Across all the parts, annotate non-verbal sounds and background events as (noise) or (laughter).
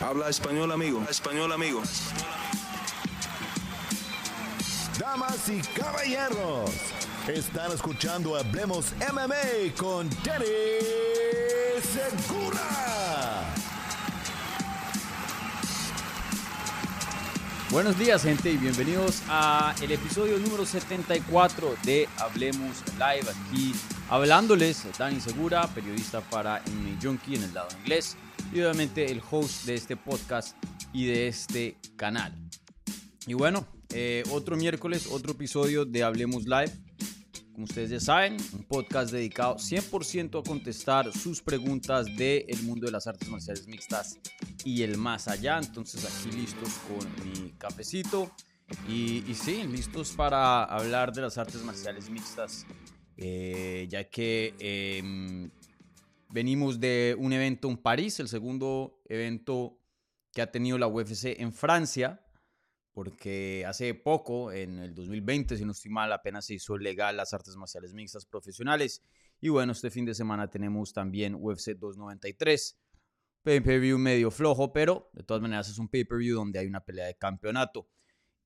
Habla español, amigo. español, amigo. Damas y caballeros, están escuchando Hablemos MMA con Danny Segura. Buenos días gente y bienvenidos a el episodio número 74 de Hablemos Live aquí hablándoles Dani Segura, periodista para MMA Junkie en el lado inglés y obviamente el host de este podcast y de este canal. Y bueno, eh, otro miércoles, otro episodio de Hablemos Live. Como ustedes ya saben, un podcast dedicado 100% a contestar sus preguntas del mundo de las artes marciales mixtas y el más allá. Entonces aquí listos con mi cafecito y, y sí, listos para hablar de las artes marciales mixtas. Eh, ya que em, Venimos de un evento en París, el segundo evento que ha tenido la UFC en Francia, porque hace poco, en el 2020, si no estoy mal, apenas se hizo legal las artes marciales mixtas profesionales. Y bueno, este fin de semana tenemos también UFC 293, pay-per-view medio flojo, pero de todas maneras es un pay-per-view donde hay una pelea de campeonato.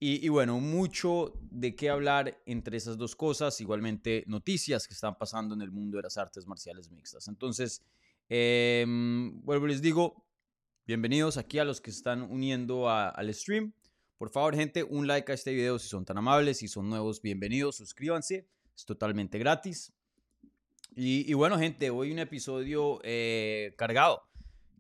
Y, bueno, mucho de qué hablar entre esas dos cosas, igualmente noticias que están pasando en el mundo de las artes marciales mixtas. Entonces, eh, vuelvo les digo, bienvenidos aquí a los que están uniendo al stream. Por favor, gente, un like a este video si son tan amables, si son nuevos, bienvenidos, suscríbanse, es totalmente gratis. Y, bueno, gente, hoy un episodio eh, cargado.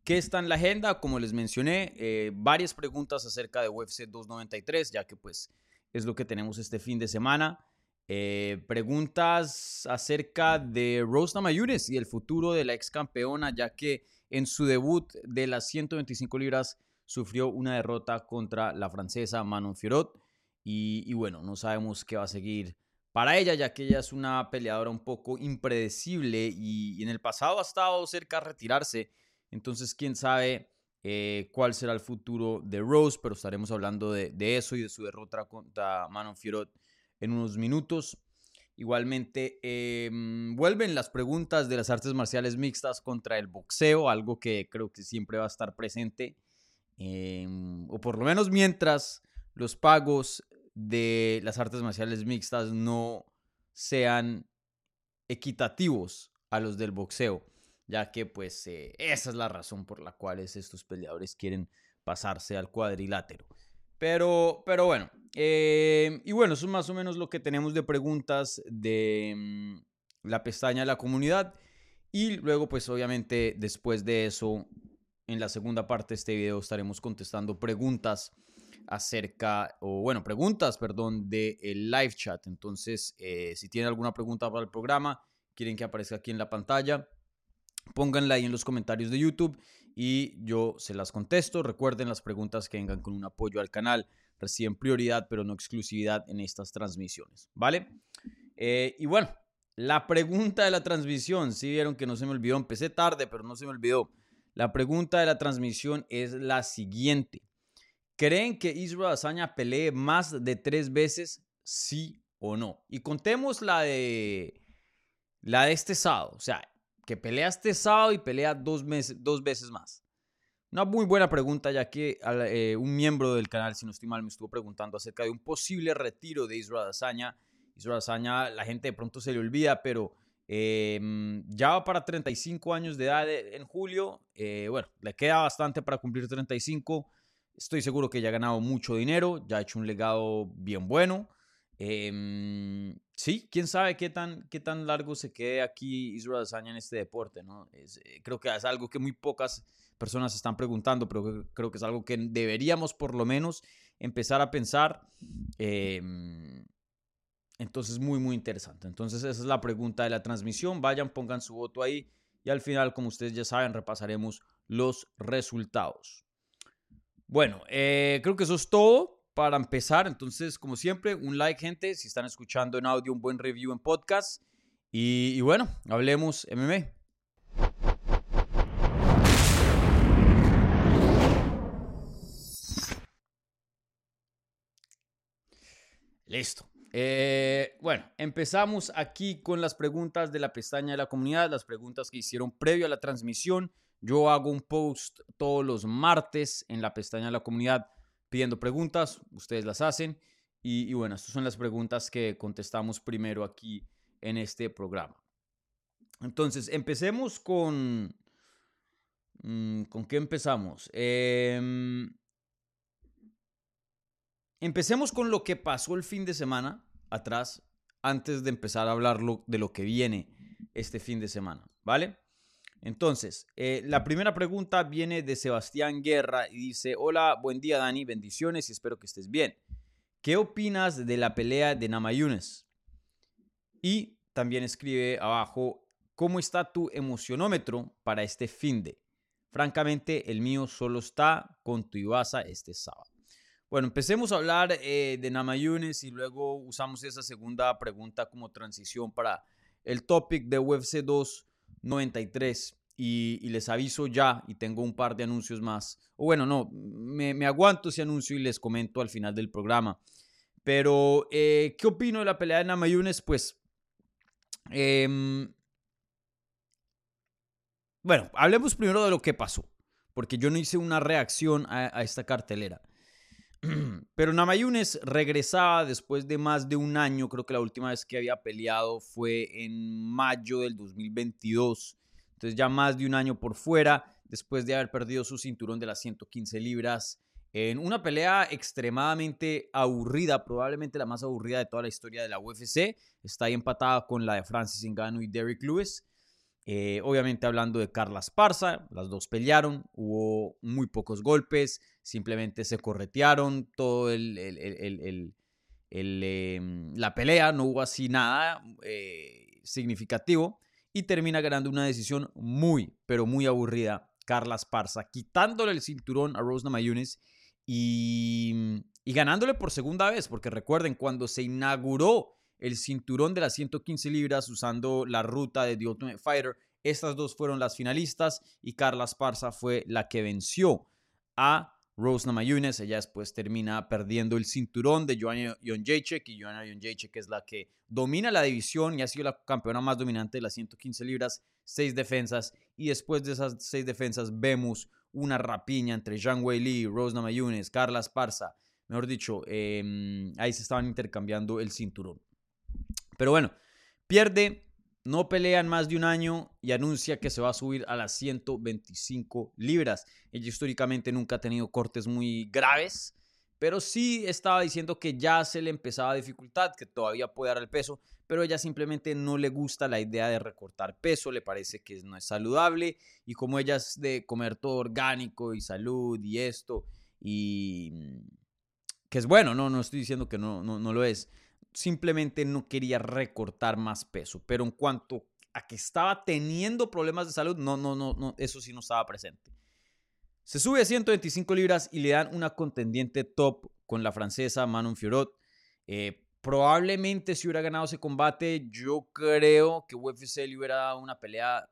¿Qué está en la agenda? Como les mencioné, eh, varias preguntas acerca de UFC 293, ya que pues es lo que tenemos este fin de semana. Eh, preguntas acerca de Rose Namajunas y el futuro de la ex campeona, ya que en su debut de las 125 libras sufrió una derrota contra la francesa Manon Fiorot. Y, bueno, no sabemos qué va a seguir para ella, ya que ella es una peleadora un poco impredecible y, y en el pasado ha estado cerca de retirarse entonces, quién sabe eh, cuál será el futuro de Rose, pero estaremos hablando de, eso y de su derrota contra Manon Fiorot en unos minutos. Igualmente, em, vuelven las preguntas de las artes marciales mixtas contra el boxeo, algo que creo que siempre va a estar presente, em, o por lo menos mientras los pagos de las artes marciales mixtas no sean equitativos a los del boxeo ya que pues eh, esa es la razón por la cual estos peleadores quieren pasarse al cuadrilátero. Pero, pero bueno, eh, y bueno, eso es más o menos lo que tenemos de preguntas de mm, la pestaña de la comunidad. Y luego, pues obviamente, después de eso, en la segunda parte de este video estaremos contestando preguntas acerca, o bueno, preguntas, perdón, del live chat. Entonces, eh, si tienen alguna pregunta para el programa, quieren que aparezca aquí en la pantalla, Pónganla ahí en los comentarios de YouTube y yo se las contesto. Recuerden las preguntas que vengan con un apoyo al canal. Reciben prioridad, pero no exclusividad en estas transmisiones. ¿Vale? Eh, y bueno, la pregunta de la transmisión. Si vieron que no se me olvidó. Empecé tarde, pero no se me olvidó. La pregunta de la transmisión es la siguiente. ¿Creen que Israel Azaña pelee más de tres veces? Sí o no. Y contemos la de la de este sábado. O sea, que pelea este sábado y pelea dos, meses, dos veces más? Una muy buena pregunta, ya que eh, un miembro del canal, si no estoy mal, me estuvo preguntando acerca de un posible retiro de Israel Azaña. Israel Azaña, la gente de pronto se le olvida, pero em, ya va para 35 años de edad en julio. Eh, bueno, le queda bastante para cumplir 35. Estoy seguro que ya ha ganado mucho dinero, ya ha hecho un legado bien bueno. Eh, sí, quién sabe qué tan, qué tan largo se quede aquí Israel Adesanya en este deporte, ¿no? Eh, creo que es algo que muy pocas personas están preguntando, pero creo que es algo que deberíamos por lo menos empezar a pensar. Em, entonces, muy, muy interesante. Entonces, esa es la pregunta de la transmisión. Vayan, pongan su voto ahí y al final, como ustedes ya saben, repasaremos los resultados. Bueno, eh, creo que eso es todo para empezar. Entonces, como siempre, un like, gente. Si están escuchando en audio, un buen review en podcast. Y, bueno, hablemos MMA. Listo. Eh, bueno, empezamos aquí con las preguntas de la pestaña de la comunidad, las preguntas que hicieron previo a la transmisión. Yo hago un post todos los martes en la pestaña de la comunidad pidiendo preguntas, ustedes las hacen y, bueno, estas son las preguntas que contestamos primero aquí en este programa. Entonces, empecemos con... Mm, ¿Con qué empezamos? Em, empecemos con lo que pasó el fin de semana atrás, antes de empezar a hablar de lo que viene este fin de semana, ¿vale? Entonces, eh, la primera pregunta viene de Sebastián Guerra y dice, hola, buen día Dani, bendiciones y espero que estés bien. ¿Qué opinas de la pelea de Namayunes? Y también escribe abajo, ¿cómo está tu emocionómetro para este fin de? Francamente, el mío solo está con tu Ibasa este sábado. Bueno, empecemos a hablar eh, de Namayunes y luego usamos esa segunda pregunta como transición para el topic de UFC 293. Y, y, les aviso ya, y tengo un par de anuncios más. O bueno, no, me, aguanto ese anuncio y les comento al final del programa. Pero, eh, ¿qué opino de la pelea de Namayunes? Pues, em, bueno, hablemos primero de lo que pasó, porque yo no hice una reacción a esta cartelera. (clears throat) Pero Namayunes regresaba después de más de un año. Creo que la última vez que había peleado fue en mayo del 2022. Entonces ya más de un año por fuera, después de haber perdido su cinturón de las 115 libras. En una pelea extremadamente aburrida, probablemente la más aburrida de toda la historia de la UFC. Está ahí empatada con la de Francis Ngannou y Derrick Lewis. Eh, obviamente hablando de Carla Esparza, las dos pelearon, hubo muy pocos golpes, simplemente se corretearon todo em, la pelea, no hubo así nada eh, significativo y termina ganando una decisión muy, pero muy aburrida Carla Esparza, quitándole el cinturón a Rose Mayunes y, y ganándole por segunda vez, porque recuerden, cuando se inauguró el cinturón de las 115 libras usando la ruta de The Ultimate Fighter. Estas dos fueron las finalistas y Carla Esparza fue la que venció a Rose Namajunas. Ella después termina perdiendo el cinturón de Joanna Jonjacek y Joanna Jonjacek es la que domina la división y ha sido la campeona más dominante de las 115 libras, seis defensas y después de esas seis defensas vemos una rapiña entre Zhang Wei Li, Rose Namajunas, Carla Esparza. Mejor dicho, em, ahí se estaban intercambiando el cinturón. Pero bueno, pierde, no pelean más de un año y anuncia que se va a subir a las 125 libras. Ella históricamente nunca ha tenido cortes muy graves, pero sí estaba diciendo que ya se le empezaba dificultad, que todavía puede dar el peso, pero ella simplemente no le gusta la idea de recortar peso, le parece que no es saludable y como ella es de comer todo orgánico y salud y esto y que es bueno, no, no estoy diciendo que no, no, no lo es simplemente no quería recortar más peso. Pero en cuanto a que estaba teniendo problemas de salud, no, no, no, no, eso sí no estaba presente. Se sube a 125 libras y le dan una contendiente top con la francesa Manon Fiorot. Eh, probablemente si hubiera ganado ese combate, yo creo que UFC le hubiera dado una pelea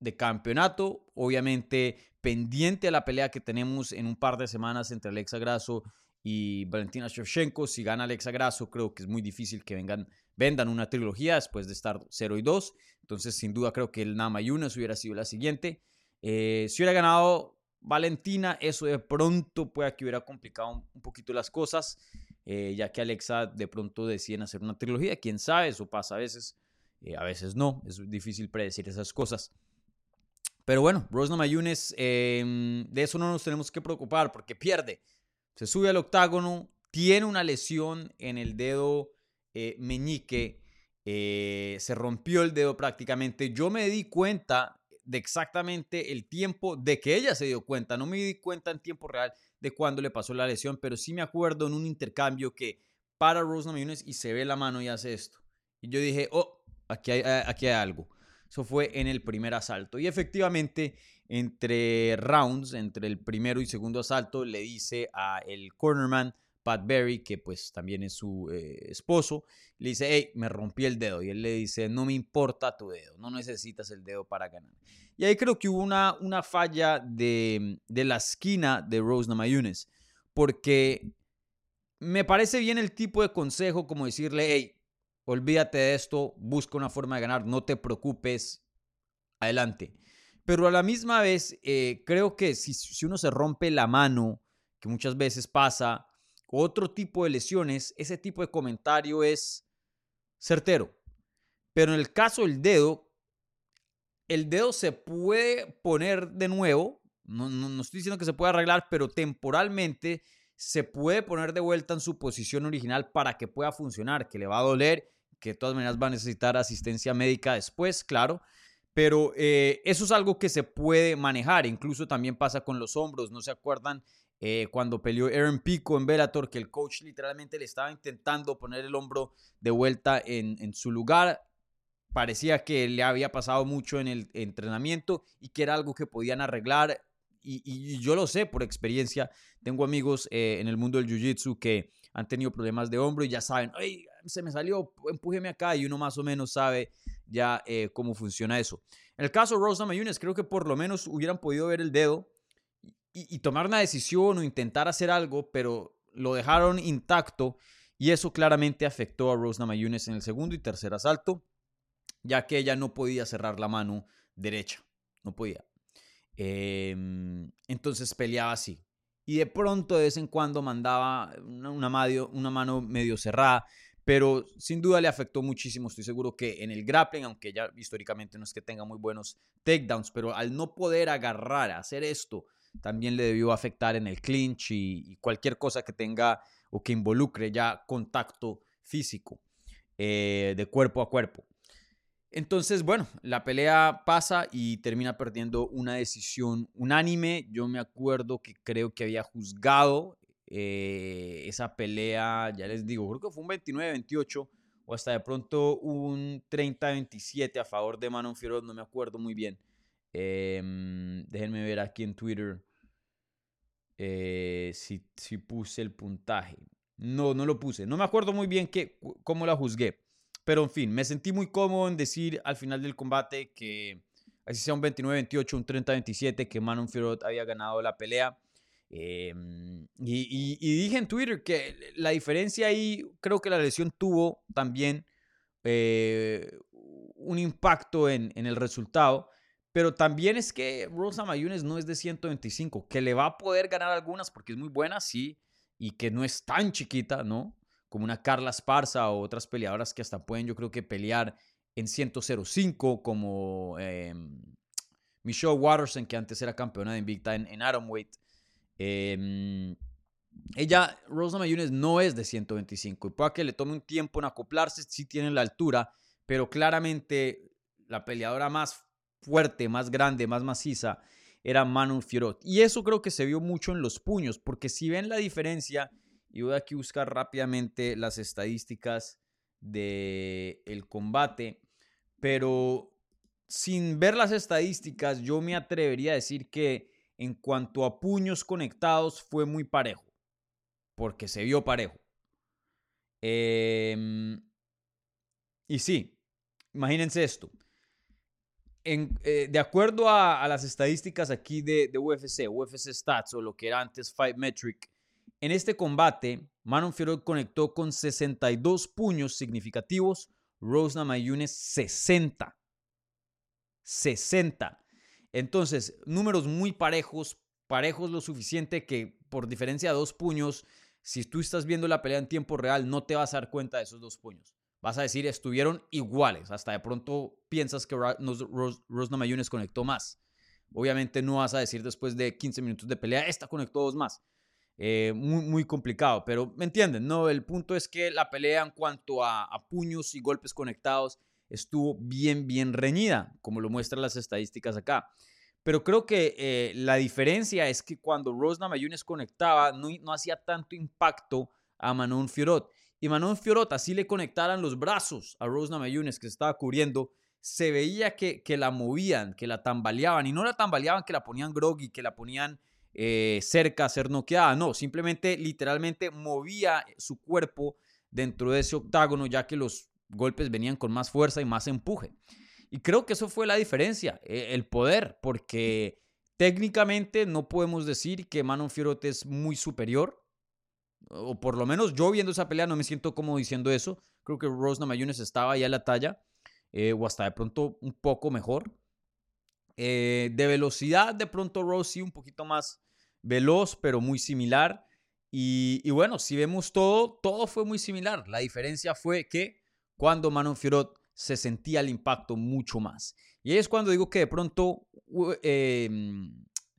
de campeonato. Obviamente pendiente a la pelea que tenemos en un par de semanas entre Alexa Grasso y Valentina Shevchenko. Si gana Alexa Grasso, creo que es muy difícil que vengan, vendan una trilogía después de estar 0 y 2. Entonces, sin duda, creo que el Nama Yunas hubiera sido la siguiente. Eh, si hubiera ganado Valentina, eso de pronto puede que hubiera complicado un, poquito las cosas, eh, ya que Alexa de pronto deciden hacer una trilogía. Quién sabe, eso pasa a veces, eh, a veces no. Es difícil predecir esas cosas. Pero bueno, Rose Namayunes, de eso no nos tenemos que preocupar porque pierde se sube al octágono, tiene una lesión en el dedo eh, meñique, eh, se rompió el dedo prácticamente. Yo me di cuenta de exactamente el tiempo de que ella se dio cuenta, no me di cuenta en tiempo real de cuándo le pasó la lesión, pero sí me acuerdo en un intercambio que para Rose Namajunas y se ve la mano y hace esto. Y yo dije, oh, aquí hay, aquí hay algo. Eso fue en el primer asalto. Y efectivamente, entre rounds, entre el primero y segundo asalto, le dice a el cornerman Pat Berry, que pues también es su eh, esposo, le dice, hey, me rompí el dedo. Y él le dice, no me importa tu dedo, no necesitas el dedo para ganar. Y ahí creo que hubo una, una falla de, de la esquina de Rose Namayunes, porque me parece bien el tipo de consejo como decirle, hey, olvídate de esto, busca una forma de ganar, no te preocupes, adelante. Pero a la misma vez, eh, creo que si, uno se rompe la mano, que muchas veces pasa, otro tipo de lesiones, ese tipo de comentario es certero. Pero en el caso del dedo, el dedo se puede poner de nuevo. No, no, estoy diciendo que se pueda arreglar, pero temporalmente se puede poner de vuelta en su posición original para que pueda funcionar, que le va a doler, que de todas maneras va a necesitar asistencia médica después, claro. Pero eh, eso es algo que se puede manejar. Incluso también pasa con los hombros. ¿No se acuerdan eh, cuando peleó Aaron Pico en Bellator, que el coach literalmente le estaba intentando poner el hombro de vuelta en, su lugar. Parecía que le había pasado mucho en el entrenamiento y que era algo que podían arreglar. Y, yo lo sé por experiencia. Tengo amigos eh, en el mundo del Jiu-Jitsu que han tenido problemas de hombro y ya saben, Ay, se me salió, empújeme acá y uno más o menos sabe ya eh, cómo funciona eso. En el caso de Rose Mayunes, creo que por lo menos hubieran podido ver el dedo y, tomar una decisión o intentar hacer algo, pero lo dejaron intacto y eso claramente afectó a Rose Namajunas en el segundo y tercer asalto, ya que ella no podía cerrar la mano derecha, no podía. Em, entonces peleaba así. Y de pronto, de vez en cuando, mandaba una mano medio cerrada, pero sin duda le afectó muchísimo. Estoy seguro que en el grappling, aunque ya históricamente no es que tenga muy buenos takedowns, pero al no poder agarrar, hacer esto, también le debió afectar en el clinch y, cualquier cosa que tenga o que involucre ya contacto físico eh, de cuerpo a cuerpo. Entonces, bueno, la pelea pasa y termina perdiendo una decisión unánime. Yo me acuerdo que creo que había juzgado eh, esa pelea, ya les digo, creo que fue un 29-28 o hasta de pronto un 30-27 a favor de Manon Fiorot, no me acuerdo muy bien. Em, déjenme ver aquí en Twitter eh, si, si, puse el puntaje. No, no lo puse. No me acuerdo muy bien que, cómo la juzgué. Pero en fin, me sentí muy cómodo en decir al final del combate que así sea un 29-28, un 30-27, que Manon Fiorot había ganado la pelea. Em, y, dije en Twitter que la diferencia ahí, creo que la lesión tuvo también eh, un impacto en, el resultado. Pero también es que Rosa Mayunes no es de 125, que le va a poder ganar algunas porque es muy buena, sí, y que no es tan chiquita, ¿no? Como una Carla Esparza o otras peleadoras que hasta pueden, yo creo que pelear en 105, como eh, Michelle Watterson, que antes era campeona de Invicta en, en Atomweight. Em, ella, Rosa Mayunes, no es de 125 y puede que le tome un tiempo en acoplarse, sí tiene la altura, pero claramente la peleadora más fuerte, más grande, más maciza, era Manu Fiorot. Y eso creo que se vio mucho en los puños, porque si ven la diferencia, y voy aquí a buscar rápidamente las estadísticas del el combate, pero sin ver las estadísticas, yo me atrevería a decir que en cuanto a puños conectados fue muy parejo, porque se vio parejo. Em, y sí, imagínense esto. Eh, de acuerdo a, las estadísticas aquí de, UFC, UFC Stats o lo que era antes Fight Metric, en este combate, Manon Fiorot conectó con 62 puños significativos, Rose Namajunas 60. 60. Entonces, números muy parejos, parejos lo suficiente que por diferencia de dos puños, si tú estás viendo la pelea en tiempo real, no te vas a dar cuenta de esos dos puños vas a decir estuvieron iguales. Hasta de pronto piensas que Rosna Mayunes conectó más. Obviamente no vas a decir después de 15 minutos de pelea, esta conectó dos más. Eh, muy, muy complicado, pero me entienden, ¿no? El punto es que la pelea en cuanto a, puños y golpes conectados estuvo bien, bien reñida, como lo muestran las estadísticas acá. Pero creo que eh, la diferencia es que cuando Rosna Mayunes conectaba, no, no hacía tanto impacto a Manon Fiorot. Y Manon Fiorot así le conectaran los brazos a Rose Namajunas que se estaba cubriendo, se veía que, que, la movían, que la tambaleaban, y no la tambaleaban que la ponían groggy, que la ponían eh, cerca a ser noqueada, no, simplemente literalmente movía su cuerpo dentro de ese octágono ya que los golpes venían con más fuerza y más empuje. Y creo que eso fue la diferencia, eh, el poder, porque técnicamente no podemos decir que Manon Fiorot es muy superior, o por lo menos yo viendo esa pelea no me siento como diciendo eso. Creo que Rose Namajunas estaba ya a la talla, eh, o hasta de pronto un poco mejor. Eh, de velocidad, de pronto Rose un poquito más veloz, pero muy similar. Y, bueno, si vemos todo, todo fue muy similar. La diferencia fue que cuando Manon Fiorot se sentía el impacto mucho más. Y es cuando digo que de pronto eh,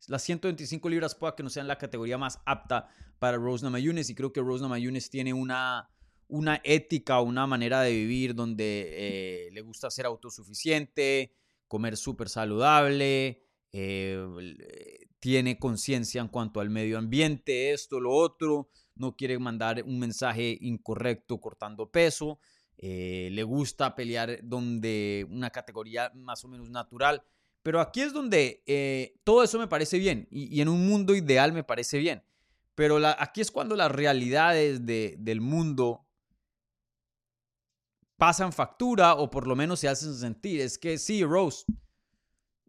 las 125 libras pueda que no sean la categoría más apta para Rose. Y creo que Rose Namajunas tiene una, una ética, una manera de vivir donde eh, le gusta ser autosuficiente, comer súper saludable, eh, tiene conciencia en cuanto al medio ambiente, esto, lo otro, no quiere mandar un mensaje incorrecto cortando peso. Eh, le gusta pelear donde una categoría más o menos natural. Pero aquí es donde eh, todo eso me parece bien y, en un mundo ideal me parece bien. Pero aquí es cuando las realidades del mundo pasan factura o por lo menos se hacen sentir. Es que sí, Rose,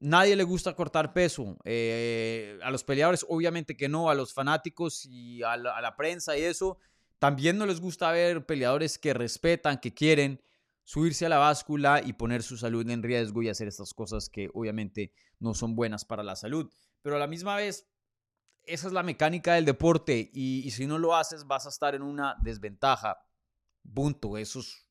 nadie le gusta cortar peso. Eh, a los peleadores, obviamente que no, a los fanáticos y a la prensa y eso también no les gusta ver peleadores que respetan, que quieren subirse a la báscula y poner su salud en riesgo y hacer estas cosas que obviamente no son buenas para la salud. Pero a la misma vez, esa es la mecánica del deporte y, si no lo haces vas a estar en una desventaja. Punto. Eso es,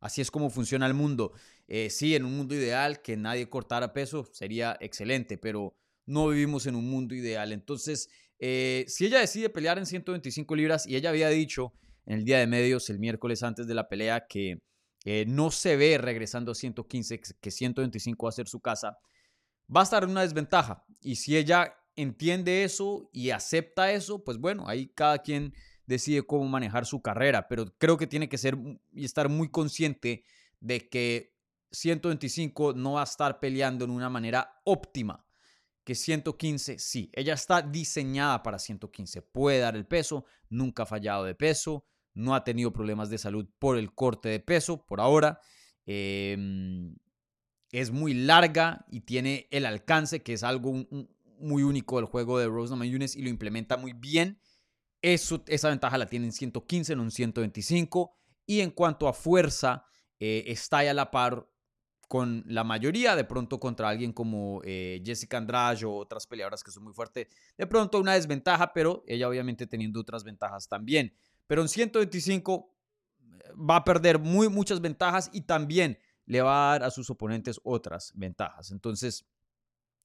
así es como funciona el mundo. Eh, sí, en un mundo ideal que nadie cortara peso sería excelente, pero no vivimos en un mundo ideal. Entonces, eh, si ella decide pelear en 125 libras y ella había dicho en el día de medios el miércoles antes de la pelea que eh, no se ve regresando a 115, que 125 va a ser su casa, va a estar en una desventaja. Y si ella entiende eso y acepta eso, pues bueno, ahí cada quien decide cómo manejar su carrera, pero creo que tiene que ser y estar muy consciente de que 125 no va a estar peleando en una manera óptima que 115, sí, ella está diseñada para 115, puede dar el peso, nunca ha fallado de peso, no ha tenido problemas de salud por el corte de peso por ahora. Em, es muy larga y tiene el alcance, que es algo muy único del juego de Rose Namajunas y lo implementa muy bien. Eso, esa ventaja la tiene en 115, no en 125. Y en cuanto a fuerza, eh, está a la par con la mayoría, de pronto contra alguien como eh, Jessica Andrade o otras peleadoras que son muy fuertes, de pronto una desventaja, pero ella obviamente teniendo otras ventajas también. Pero en 125 eh, va a perder muy, muchas ventajas y también le va a dar a sus oponentes otras ventajas. Entonces,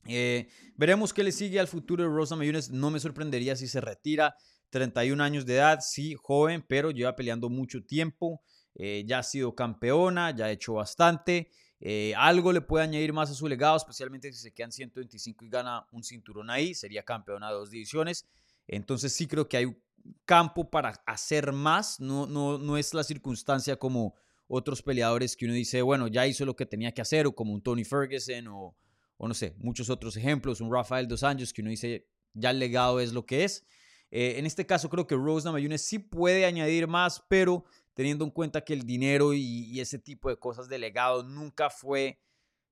eh, veremos qué le sigue al futuro de Rosa Mayunes. No me sorprendería si se retira. 31 años de edad, sí, joven, pero lleva peleando mucho tiempo. ya ha sido campeona, ya ha hecho bastante. Eh, algo le puede añadir más a su legado, especialmente si se quedan 125 y gana un cinturón ahí, sería campeona de dos divisiones. Entonces sí creo que hay campo para hacer más, no, no, no es la circunstancia como otros peleadores que uno dice, bueno, ya hizo lo que tenía que hacer, o como un Tony Ferguson, o, no sé, muchos otros ejemplos, un Rafael Dos Anjos, que uno dice, ya el legado es lo que es. Eh, en este caso creo que Rose Namajunas sí puede añadir más, pero teniendo en cuenta que el dinero y, ese tipo de cosas de legado nunca fue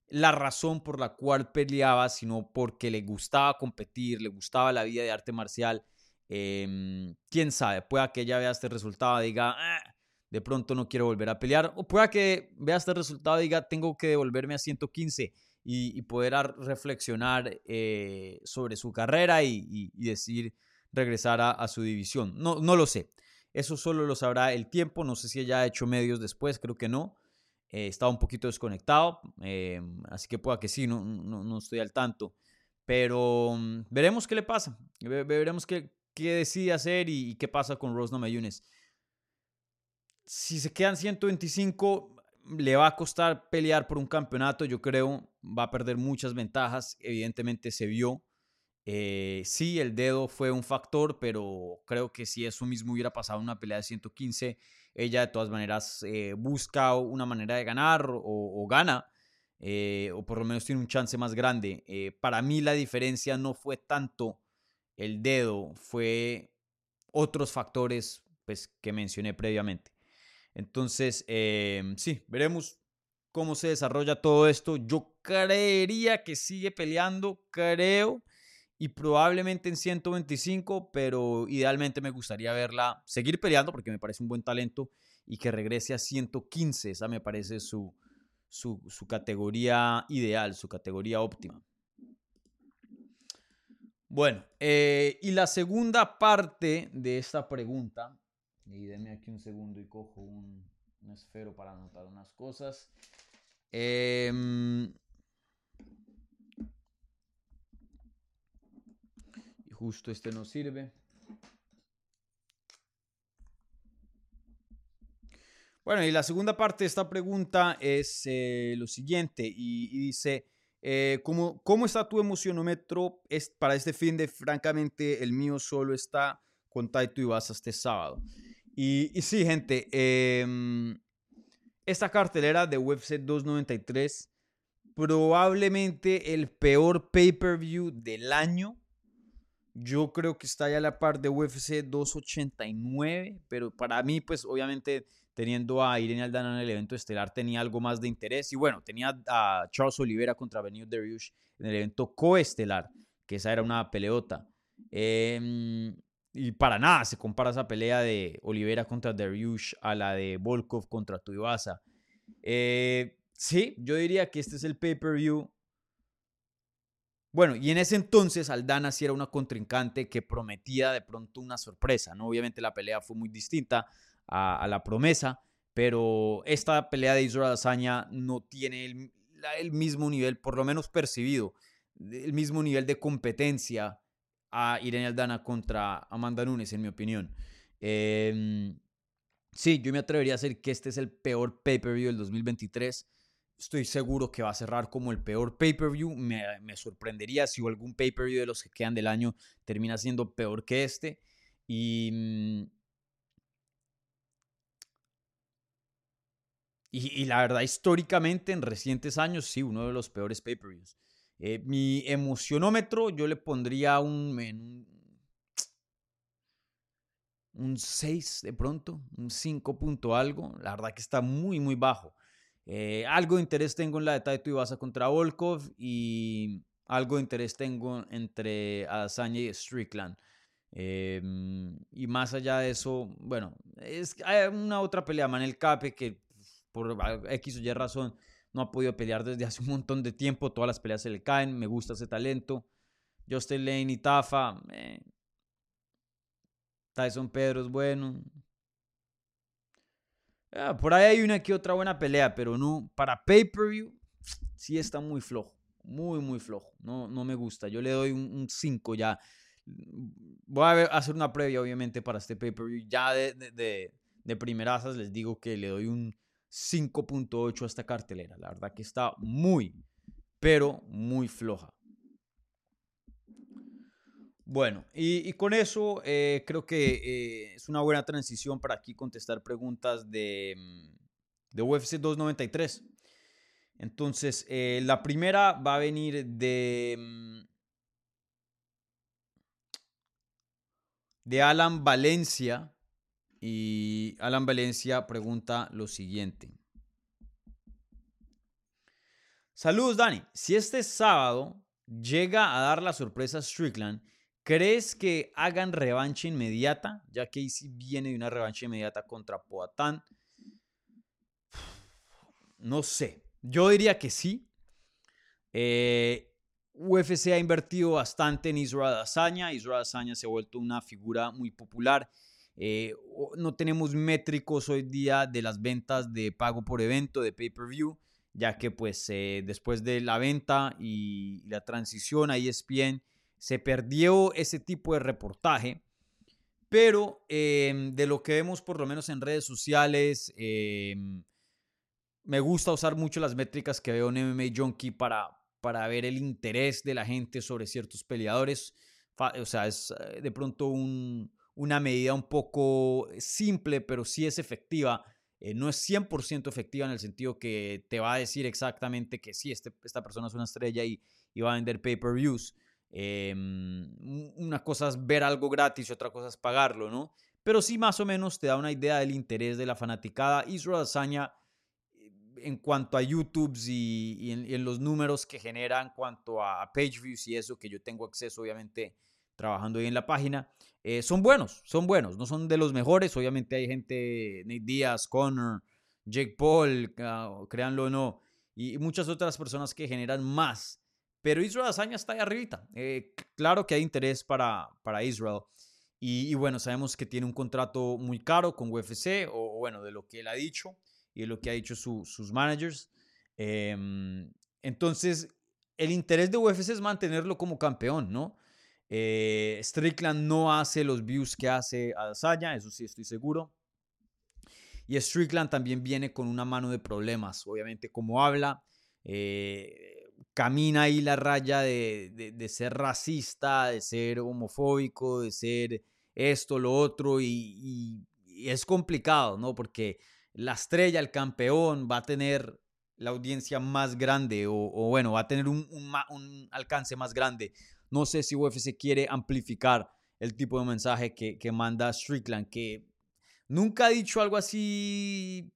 la razón por la cual peleaba, sino porque le gustaba competir, le gustaba la vida de arte marcial. Em, quién sabe, pueda que ella vea este resultado y diga, ah, de pronto no quiero volver a pelear, o pueda que vea este resultado y diga, tengo que devolverme a 115 y, poder reflexionar eh, sobre su carrera y, decir regresar a, a, su división. No, no lo sé. Eso solo lo sabrá el tiempo. No sé si ella ha hecho medios después, creo que no. Eh, estaba un poquito desconectado, eh, así que pueda que sí, no, no, estoy al tanto. Pero mm, veremos qué le pasa. veremos qué, qué, decide hacer y, qué pasa con Rose Namajunas. Si se quedan 125, le va a costar pelear por un campeonato, yo creo. Va a perder muchas ventajas. Evidentemente se vio. Eh, sí, el dedo fue un factor, pero creo que si eso mismo hubiera pasado en una pelea de 115, ella de todas maneras eh, busca una manera de ganar o, gana, eh, o por lo menos tiene un chance más grande. para mí la diferencia no fue tanto el dedo, fue otros factores pues, que mencioné previamente. Entonces, em, sí, veremos cómo se desarrolla todo esto. Yo creería que sigue peleando, creo y probablemente en 125, pero idealmente me gustaría verla seguir peleando porque me parece un buen talento y que regrese a 115. Esa me parece su, su, categoría ideal, su categoría óptima. Bueno, eh, y la segunda parte de esta pregunta, y denme aquí un segundo y cojo un, un esfero para anotar unas cosas. Em, justo este no sirve. Bueno, y la segunda parte de esta pregunta es eh, lo siguiente, y, dice, eh, ¿cómo, ¿cómo, está tu emocionómetro es, para este fin de? Francamente, el mío solo está con Taito y vas este sábado. Y, sí, gente, eh, esta cartelera de UFC 293, probablemente el peor pay-per-view del año. Yo creo que está ya a la par de UFC 289, pero para mí, pues obviamente teniendo a Irene Aldana en el evento estelar tenía algo más de interés. Y bueno, tenía a Charles Oliveira contra Benio Dariush en el evento coestelar, que esa era una peleota. Eh, y para nada se compara esa pelea de Oliveira contra Dariush a la de Volkov contra Tuivasa. Eh, sí, yo diría que este es el pay-per-view. Bueno, y en ese entonces Aldana sí era una contrincante que prometía de pronto una sorpresa, ¿no? Obviamente la pelea fue muy distinta a, la promesa, pero esta pelea de Israel Azaña no tiene el, mismo nivel, por lo menos percibido, el mismo nivel de competencia a Irene Aldana contra Amanda Nunes, en mi opinión. Eh, sí, yo me atrevería a decir que este es el peor pay-per-view del 2023. Estoy seguro que va a cerrar como el peor pay-per-view. Me, sorprendería si algún pay-per-view de los que quedan del año termina siendo peor que este. Y, y la verdad, históricamente, en recientes años, sí, uno de los peores pay-per-views. Eh, mi emocionómetro yo le pondría un, un, un 6 de pronto, un 5 punto algo. La verdad que está muy, muy bajo. Eh, algo de interés tengo en la de Taito Ibasa contra Volkov y algo de interés tengo entre Adesanya y Strickland. Eh, y más allá de eso, bueno, es, hay una otra pelea, Manel Cape, que por X o Y razón no ha podido pelear desde hace un montón de tiempo, todas las peleas se le caen, me gusta ese talento. Justin Lane y Tafa, eh. Tyson Pedro es bueno. Ah, por ahí hay una que otra buena pelea, pero no, para pay-per-view sí está muy flojo, muy, muy flojo. No, no me gusta, yo le doy un 5 ya. Voy a hacer una previa, obviamente, para este pay-per-view. Ya de, de, de, de les digo que le doy un 5.8 a esta cartelera. La verdad que está muy, pero muy floja. Bueno, y, con eso eh, creo que eh, es una buena transición para aquí contestar preguntas de, de UFC 293. Entonces, eh, la primera va a venir de, de Alan Valencia. Y Alan Valencia pregunta lo siguiente. Saludos, Dani. Si este sábado llega a dar la sorpresa a Strickland, ¿crees que hagan revancha inmediata? Ya que AC viene de una revancha inmediata contra Poatán. No sé. Yo diría que sí. Eh, UFC ha invertido bastante en Israel Azaña. Israel Azaña se ha vuelto una figura muy popular eh, no tenemos métricos hoy día de las ventas de pago por evento, de pay-per-view, ya que pues eh, después de la venta y la transición a ESPN se perdió ese tipo de reportaje. Pero eh, de lo que vemos por lo menos en redes sociales, em, me gusta usar mucho las métricas que veo en MMA Junkie para, para ver el interés de la gente sobre ciertos peleadores. O sea, es eh, de pronto un, una medida un poco simple, pero sí es efectiva. Eh, no es 100% efectiva en el sentido que te va a decir exactamente que sí, este, esta persona es una estrella y, y va a vender pay-per-views. Eh, una cosa es ver algo gratis y otra cosa es pagarlo, ¿no? Pero sí más o menos te da una idea del interés de la fanaticada. Israel Azaña, eh, en cuanto a YouTube y, y, en, y, en, los números que genera en cuanto a page views y eso, que yo tengo acceso obviamente trabajando ahí en la página, eh, son buenos, son buenos, no son de los mejores, obviamente hay gente, Nate Díaz, Connor, Jake Paul, uh, créanlo o no, y muchas otras personas que generan más, pero Israel Azaña está ahí arribita. Eh, claro que hay interés para, para Israel. Y, bueno, sabemos que tiene un contrato muy caro con UFC, o, bueno, de lo que él ha dicho y de lo que ha dicho sus managers. Em, entonces, el interés de UFC es mantenerlo como campeón, ¿no? Eh, Strickland no hace los views que hace Adesanya, eso sí estoy seguro. Y Strickland también viene con una mano de problemas, obviamente como habla, eh, camina ahí la raya de, ser racista, de ser homofóbico, de ser esto, lo otro, y, es complicado, ¿no? Porque la estrella, el campeón, va a tener la audiencia más grande o, bueno, va a tener un, alcance más grande. No sé si UFC quiere amplificar el tipo de mensaje que, que manda Strickland, que nunca ha dicho algo así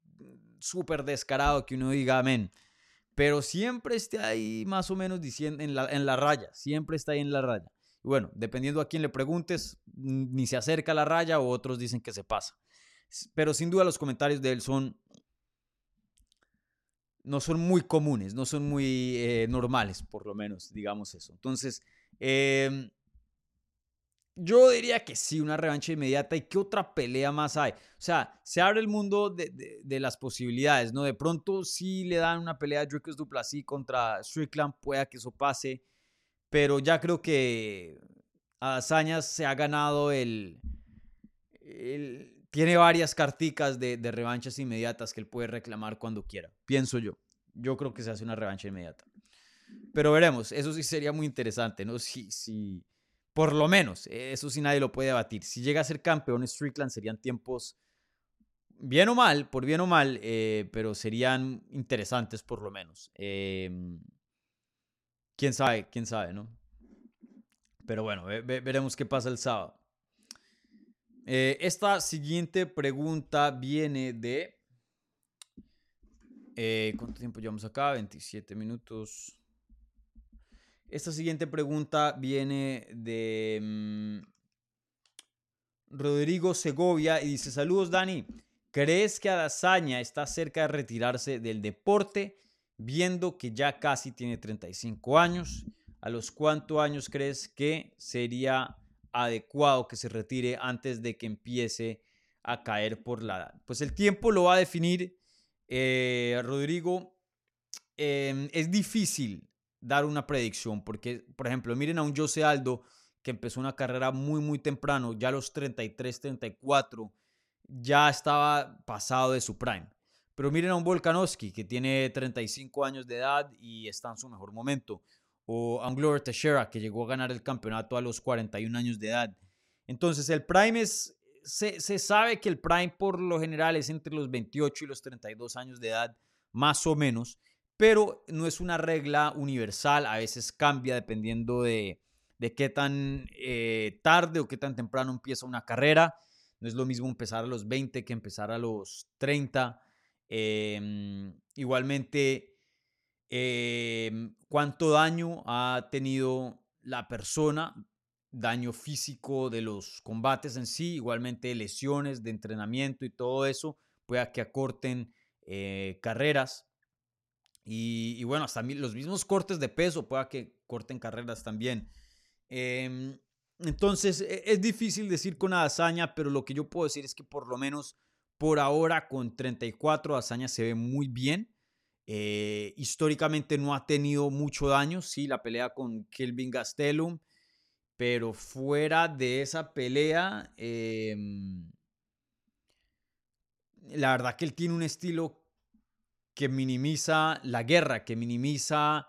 súper descarado que uno diga amén, pero siempre está ahí más o menos diciendo en la, en la raya, siempre está ahí en la raya bueno, dependiendo a quién le preguntes, ni se acerca a la raya o otros dicen que se pasa. Pero sin duda los comentarios de él son no son muy comunes, no son muy eh, normales, por lo menos, digamos eso. Entonces, em, yo diría que sí, una revancha inmediata. ¿Y qué otra pelea más hay? O sea, se abre el mundo de, de, las posibilidades, ¿no? De pronto, si le dan una pelea de Dricus Duplessis contra Strickland, pueda que eso pase pero ya creo que Hazañas se ha ganado el, tiene varias carticas de, revanchas inmediatas que él puede reclamar cuando quiera, pienso yo. Yo creo que se hace una revancha inmediata. Pero veremos, eso sí sería muy interesante, ¿no? Si, si, por lo menos, eso sí nadie lo puede debatir. Si llega a ser campeón Strickland serían tiempos bien o mal, por bien o mal, eh, pero serían interesantes por lo menos. Eh, quién sabe, quién sabe, ¿no? Pero bueno, veremos qué pasa el sábado. Eh, esta siguiente pregunta viene de... Eh, ¿Cuánto tiempo llevamos acá? 27 minutos. Esta siguiente pregunta viene de mm, Rodrigo Segovia y dice, saludos Dani, ¿crees que Adazaña está cerca de retirarse del deporte? viendo que ya casi tiene 35 años, ¿a los cuántos años crees que sería adecuado que se retire antes de que empiece a caer por la edad? Pues el tiempo lo va a definir, eh, Rodrigo. Em, es difícil dar una predicción porque, por ejemplo, miren a un Jose Aldo que empezó una carrera muy, muy temprano, ya a los 33, 34, ya estaba pasado de su prime. Pero miren a un Volkanovski que tiene 35 años de edad y está en su mejor momento. O a un Glover Teixeira que llegó a ganar el campeonato a los 41 años de edad. Entonces el Prime es, se, se sabe que el Prime por lo general es entre los 28 y los 32 años de edad, más o menos. Pero no es una regla universal, a veces cambia dependiendo de, de qué tan eh, tarde o qué tan temprano empieza una carrera. No es lo mismo empezar a los 20 que empezar a los 30 Em, igualmente, em, cuánto daño ha tenido la persona, daño físico de los combates en sí, igualmente lesiones de entrenamiento y todo eso, pueda que acorten eh, carreras. Y, bueno, hasta los mismos cortes de peso pueda que corten carreras también. Em, entonces, e, es difícil decir con hazaña, pero lo que yo puedo decir es que por lo menos por ahora, con 34, Hazaña se ve muy bien. Eh, históricamente no ha tenido mucho daño, sí, la pelea con Kelvin Gastelum, pero fuera de esa pelea, em, la verdad que él tiene un estilo que minimiza la guerra, que minimiza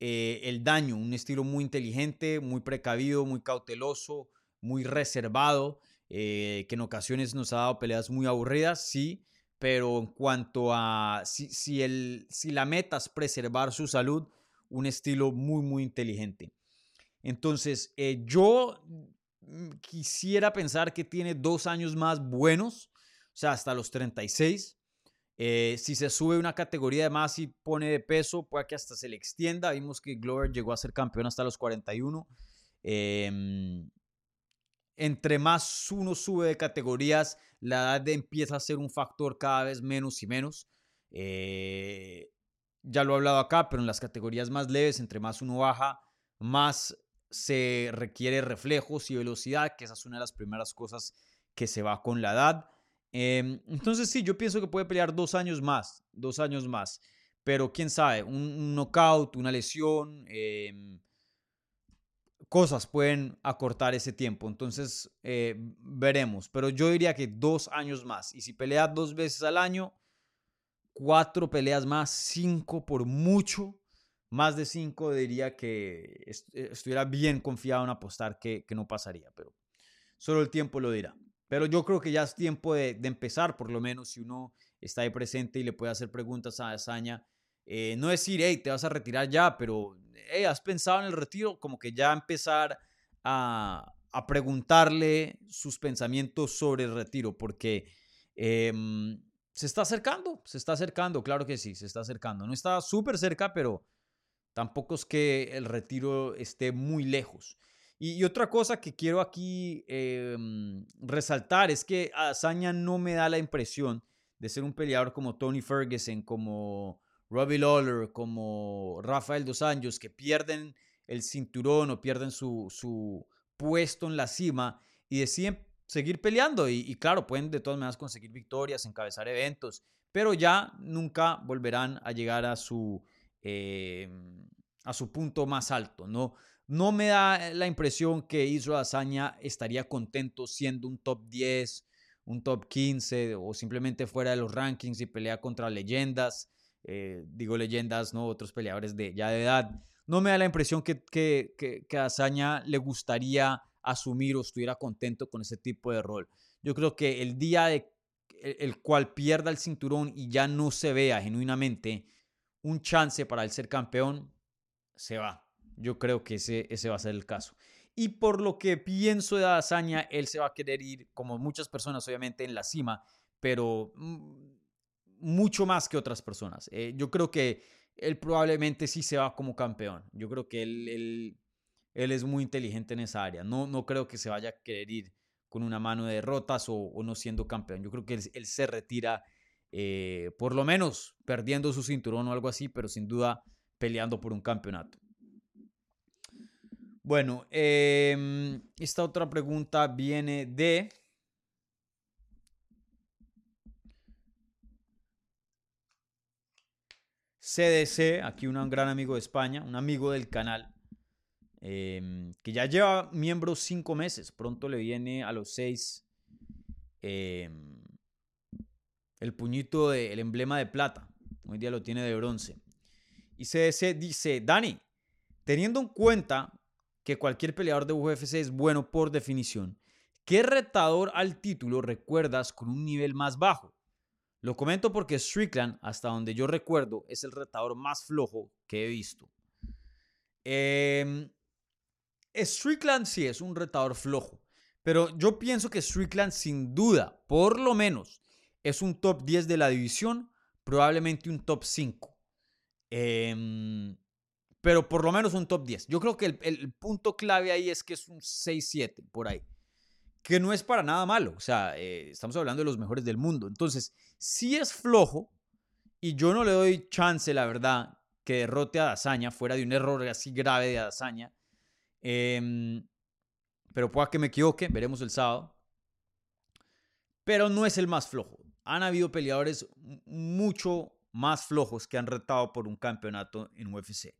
eh, el daño, un estilo muy inteligente, muy precavido, muy cauteloso, muy reservado. Eh, que en ocasiones nos ha dado peleas muy aburridas, sí, pero en cuanto a si, si, el, si la meta es preservar su salud, un estilo muy, muy inteligente. Entonces, eh, yo mm, quisiera pensar que tiene dos años más buenos, o sea, hasta los 36. Eh, si se sube una categoría de más y pone de peso, puede que hasta se le extienda. Vimos que Glover llegó a ser campeón hasta los 41. Eh, em, entre más uno sube de categorías, la edad empieza a ser un factor cada vez menos y menos. Eh, ya lo he hablado acá, pero en las categorías más leves, entre más uno baja, más se requiere reflejos y velocidad, que esa es una de las primeras cosas que se va con la edad. Em, entonces sí, yo pienso que puede pelear dos años más, dos años más, pero quién sabe, un, knockout, una lesión, em, cosas pueden acortar ese tiempo. Entonces eh, veremos, pero yo diría que dos años más. Y si pelea dos veces al año, cuatro peleas más, cinco por mucho. Más de cinco diría que estuviera bien confiado en apostar que, no pasaría, pero solo el tiempo lo dirá. Pero yo creo que ya es tiempo de, empezar, por lo menos si uno está ahí presente y le puede hacer preguntas a Azaña. Eh, no decir, hey, te vas a retirar ya, pero hey, ¿has pensado en el retiro? Como que ya empezar a, preguntarle sus pensamientos sobre el retiro, porque em, se está acercando, se está acercando, claro que sí, se está acercando. No está súper cerca, pero tampoco es que el retiro esté muy lejos. Y, otra cosa que quiero aquí em, resaltar es que Azaña no me da la impresión de ser un peleador como Tony Ferguson, como Robbie Lawler, como Rafael Dos Anjos, que pierden el cinturón o pierden su, su puesto en la cima y deciden seguir peleando. Y, claro, pueden de todas maneras conseguir victorias, encabezar eventos, pero ya nunca volverán a llegar a su, em, a su punto más alto. ¿no? No me da la impresión que Israel Azaña estaría contento siendo un top 10, un top 15 o simplemente fuera de los rankings y pelea contra leyendas. Eh, digo leyendas, ¿no? Otros peleadores de ya de edad. No me da la impresión que, que, que, Azaña le gustaría asumir o estuviera contento con ese tipo de rol. Yo creo que el día de, el, cual pierda el cinturón y ya no se vea genuinamente un chance para él ser campeón, se va. Yo creo que ese, ese va a ser el caso. Y por lo que pienso de Azaña, él se va a querer ir, como muchas personas, obviamente, en la cima, pero mm, mucho más que otras personas. Eh, yo creo que él probablemente sí se va como campeón. Yo creo que él, él, él, es muy inteligente en esa área. No, no creo que se vaya a querer ir con una mano de derrotas o, no siendo campeón. Yo creo que él, se retira, eh, por lo menos perdiendo su cinturón o algo así, pero sin duda peleando por un campeonato. Bueno, em, esta otra pregunta viene de CDC, aquí un gran amigo de España, un amigo del canal, em, que ya lleva miembros cinco meses, pronto le viene a los seis em, el puñito del emblema de plata, hoy día lo tiene de bronce. Y CDC dice, Dani, teniendo en cuenta que cualquier peleador de UFC es bueno por definición, ¿qué retador al título recuerdas con un nivel más bajo? Lo comento porque Strickland, hasta donde yo recuerdo, es el retador más flojo que he visto. Em, Strickland sí es un retador flojo, pero yo pienso que Strickland sin duda, por lo menos, es un top 10 de la división, probablemente un top 5. Em, pero por lo menos un top 10. Yo creo que el, punto clave ahí es que es un 6-7 por ahí que no es para nada malo. O sea, eh, estamos hablando de los mejores del mundo. Entonces, si es flojo, y yo no le doy chance, la verdad, que derrote a Dazaña, fuera de un error así grave de Dazaña. Em, pero pueda que me equivoque, veremos el sábado. Pero no es el más flojo. Han habido peleadores mucho más flojos que han retado por un campeonato en UFC.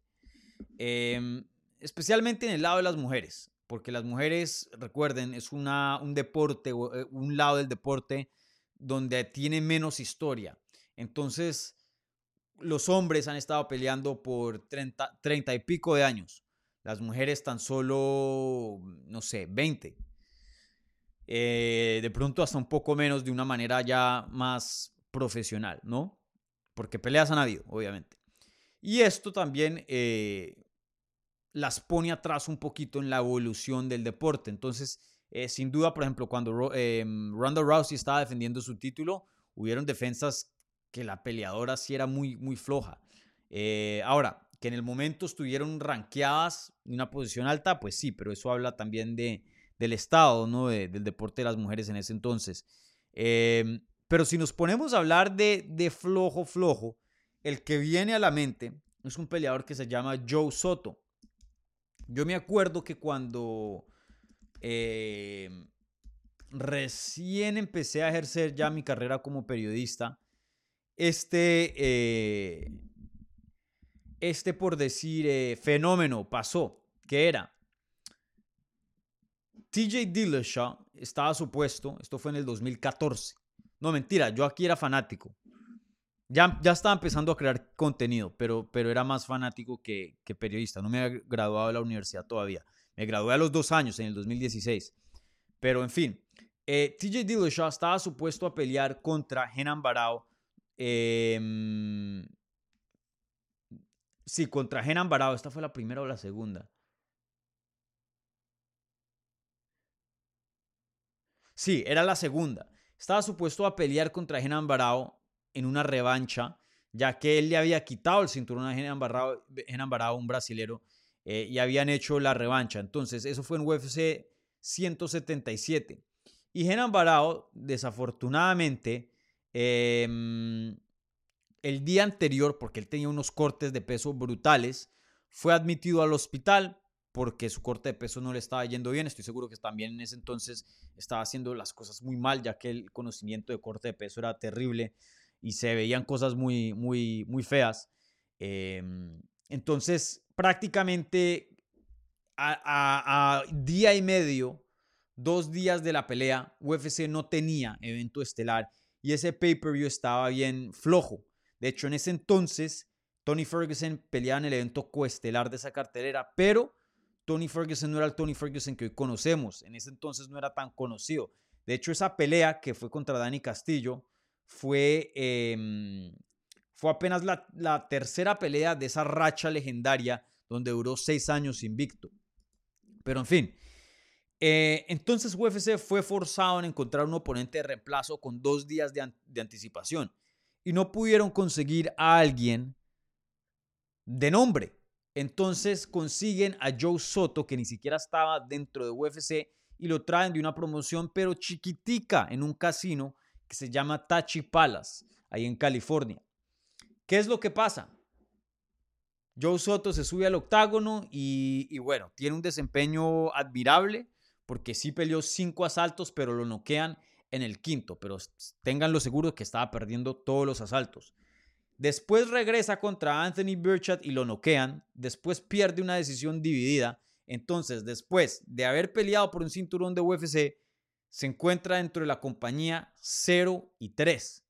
Em, especialmente en el lado de las mujeres porque las mujeres, recuerden, es una, un deporte, eh, un lado del deporte donde tiene menos historia. Entonces, los hombres han estado peleando por 30, 30 y pico de años. Las mujeres tan solo, no sé, 20. Eh, de pronto hasta un poco menos de una manera ya más profesional, ¿no? Porque peleas han habido, obviamente. Y esto también eh, las pone atrás un poquito en la evolución del deporte. Entonces, eh, sin duda, por ejemplo, cuando eh, Ronda Rousey estaba defendiendo su título, hubieron defensas que la peleadora sí era muy, muy floja. Eh, ahora, que en el momento estuvieron ranqueadas en una posición alta, pues sí, pero eso habla también de, del estado, ¿no? del deporte de las mujeres en ese entonces. Em, pero si nos ponemos a hablar de, de flojo, flojo, el que viene a la mente es un peleador que se llama Joe Soto. Yo me acuerdo que cuando eh, recién empecé a ejercer ya mi carrera como periodista, este, eh, este por decir, eh, fenómeno pasó, que era TJ Dillashaw estaba supuesto, esto fue en el 2014. No, mentira, yo aquí era fanático. Ya, ya estaba empezando a crear contenido, pero, pero era más fanático que, periodista. No me había graduado de la universidad todavía. Me gradué a los dos años, en el 2016. Pero en fin, eh, TJ Dillashaw estaba supuesto a pelear contra Henan Barao. Em, sí, contra Henan Barao. Esta fue la primera o la segunda. Sí, era la segunda. Estaba supuesto a pelear contra Henan Barao en una revancha, ya que él le había quitado el cinturón a Henan Barao, Barao un brasilero, eh, y habían hecho la revancha. Entonces, eso fue en UFC 177. Y Henan Barao, desafortunadamente, em, el día anterior, porque él tenía unos cortes de peso brutales, fue admitido al hospital porque su corte de peso no le estaba yendo bien. Estoy seguro que también en ese entonces estaba haciendo las cosas muy mal, ya que el conocimiento de corte de peso era terrible y se veían cosas muy, muy, muy feas. Em, entonces, prácticamente a, día y medio, dos días de la pelea, UFC no tenía evento estelar y ese pay-per-view estaba bien flojo. De hecho, en ese entonces, Tony Ferguson peleaba en el evento coestelar de esa cartelera, pero Tony Ferguson no era el Tony Ferguson que hoy conocemos. En ese entonces no era tan conocido. De hecho, esa pelea que fue contra Dani Castillo fue, em, fue apenas la, tercera pelea de esa racha legendaria donde duró seis años invicto. Pero en fin, eh, entonces UFC fue forzado en encontrar un oponente de reemplazo con dos días de, de anticipación y no pudieron conseguir a alguien de nombre. Entonces consiguen a Joe Soto, que ni siquiera estaba dentro de UFC, y lo traen de una promoción, pero chiquitica, en un casino que se llama Tachi Palace, ahí en California. ¿Qué es lo que pasa? Joe Soto se sube al octágono y, bueno, tiene un desempeño admirable porque sí peleó cinco asaltos, pero lo noquean en el quinto. Pero ténganlo seguro que estaba perdiendo todos los asaltos. Después regresa contra Anthony Burchett y lo noquean. Después pierde una decisión dividida. Entonces, después de haber peleado por un cinturón de UFC, se encuentra dentro de la compañía 0 y 3.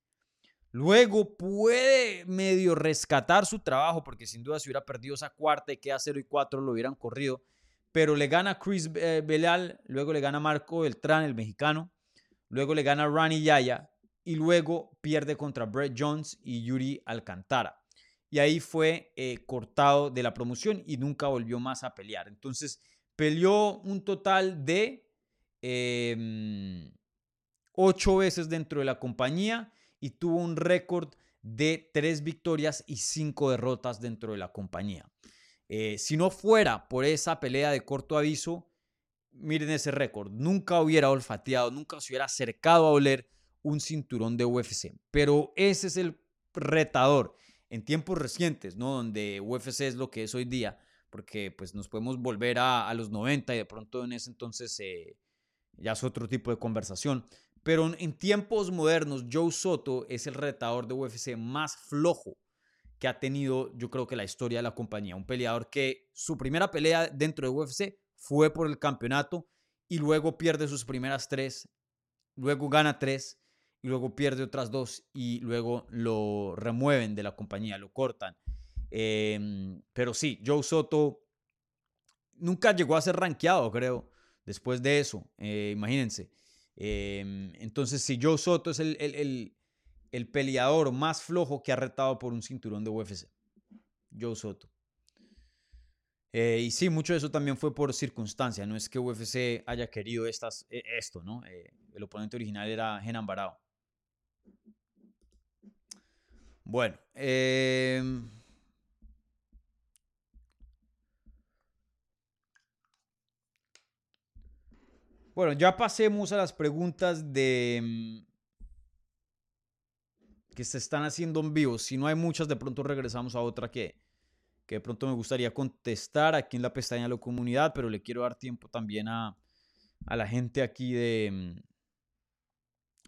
Luego puede medio rescatar su trabajo, porque sin duda si hubiera perdido esa cuarta y queda 0 y 4 lo hubieran corrido. Pero le gana Chris eh, Belal, luego le gana Marco Beltrán, el mexicano, luego le gana Rani Yaya, y luego pierde contra Brett Jones y Yuri Alcantara. Y ahí fue eh, cortado de la promoción y nunca volvió más a pelear. Entonces peleó un total de em, ocho veces dentro de la compañía y tuvo un récord de tres victorias y cinco derrotas dentro de la compañía. Eh, si no fuera por esa pelea de corto aviso, miren ese récord, nunca hubiera olfateado, nunca se hubiera acercado a oler un cinturón de UFC. Pero ese es el retador en tiempos recientes, ¿no? Donde UFC es lo que es hoy día, porque pues nos podemos volver a, los 90 y de pronto en ese entonces eh, ya es otro tipo de conversación. Pero en tiempos modernos, Joe Soto es el retador de UFC más flojo que ha tenido, yo creo que la historia de la compañía. Un peleador que su primera pelea dentro de UFC fue por el campeonato y luego pierde sus primeras tres, luego gana tres y luego pierde otras dos y luego lo remueven de la compañía, lo cortan. Em, pero sí, Joe Soto nunca llegó a ser rankeado, creo, después de eso, eh, imagínense. Em, entonces, si Joe Soto es el, el, peleador más flojo que ha retado por un cinturón de UFC. Joe Soto. Eh, y sí, mucho de eso también fue por circunstancia. No es que UFC haya querido estas, e, esto, ¿no? Eh, el oponente original era Genan Barao. Bueno, em, bueno, ya pasemos a las preguntas de, em, que se están haciendo en vivo. Si no hay muchas, de pronto regresamos a otra que, que de pronto me gustaría contestar aquí en la pestaña de la comunidad, pero le quiero dar tiempo también a, a la gente aquí de, mm,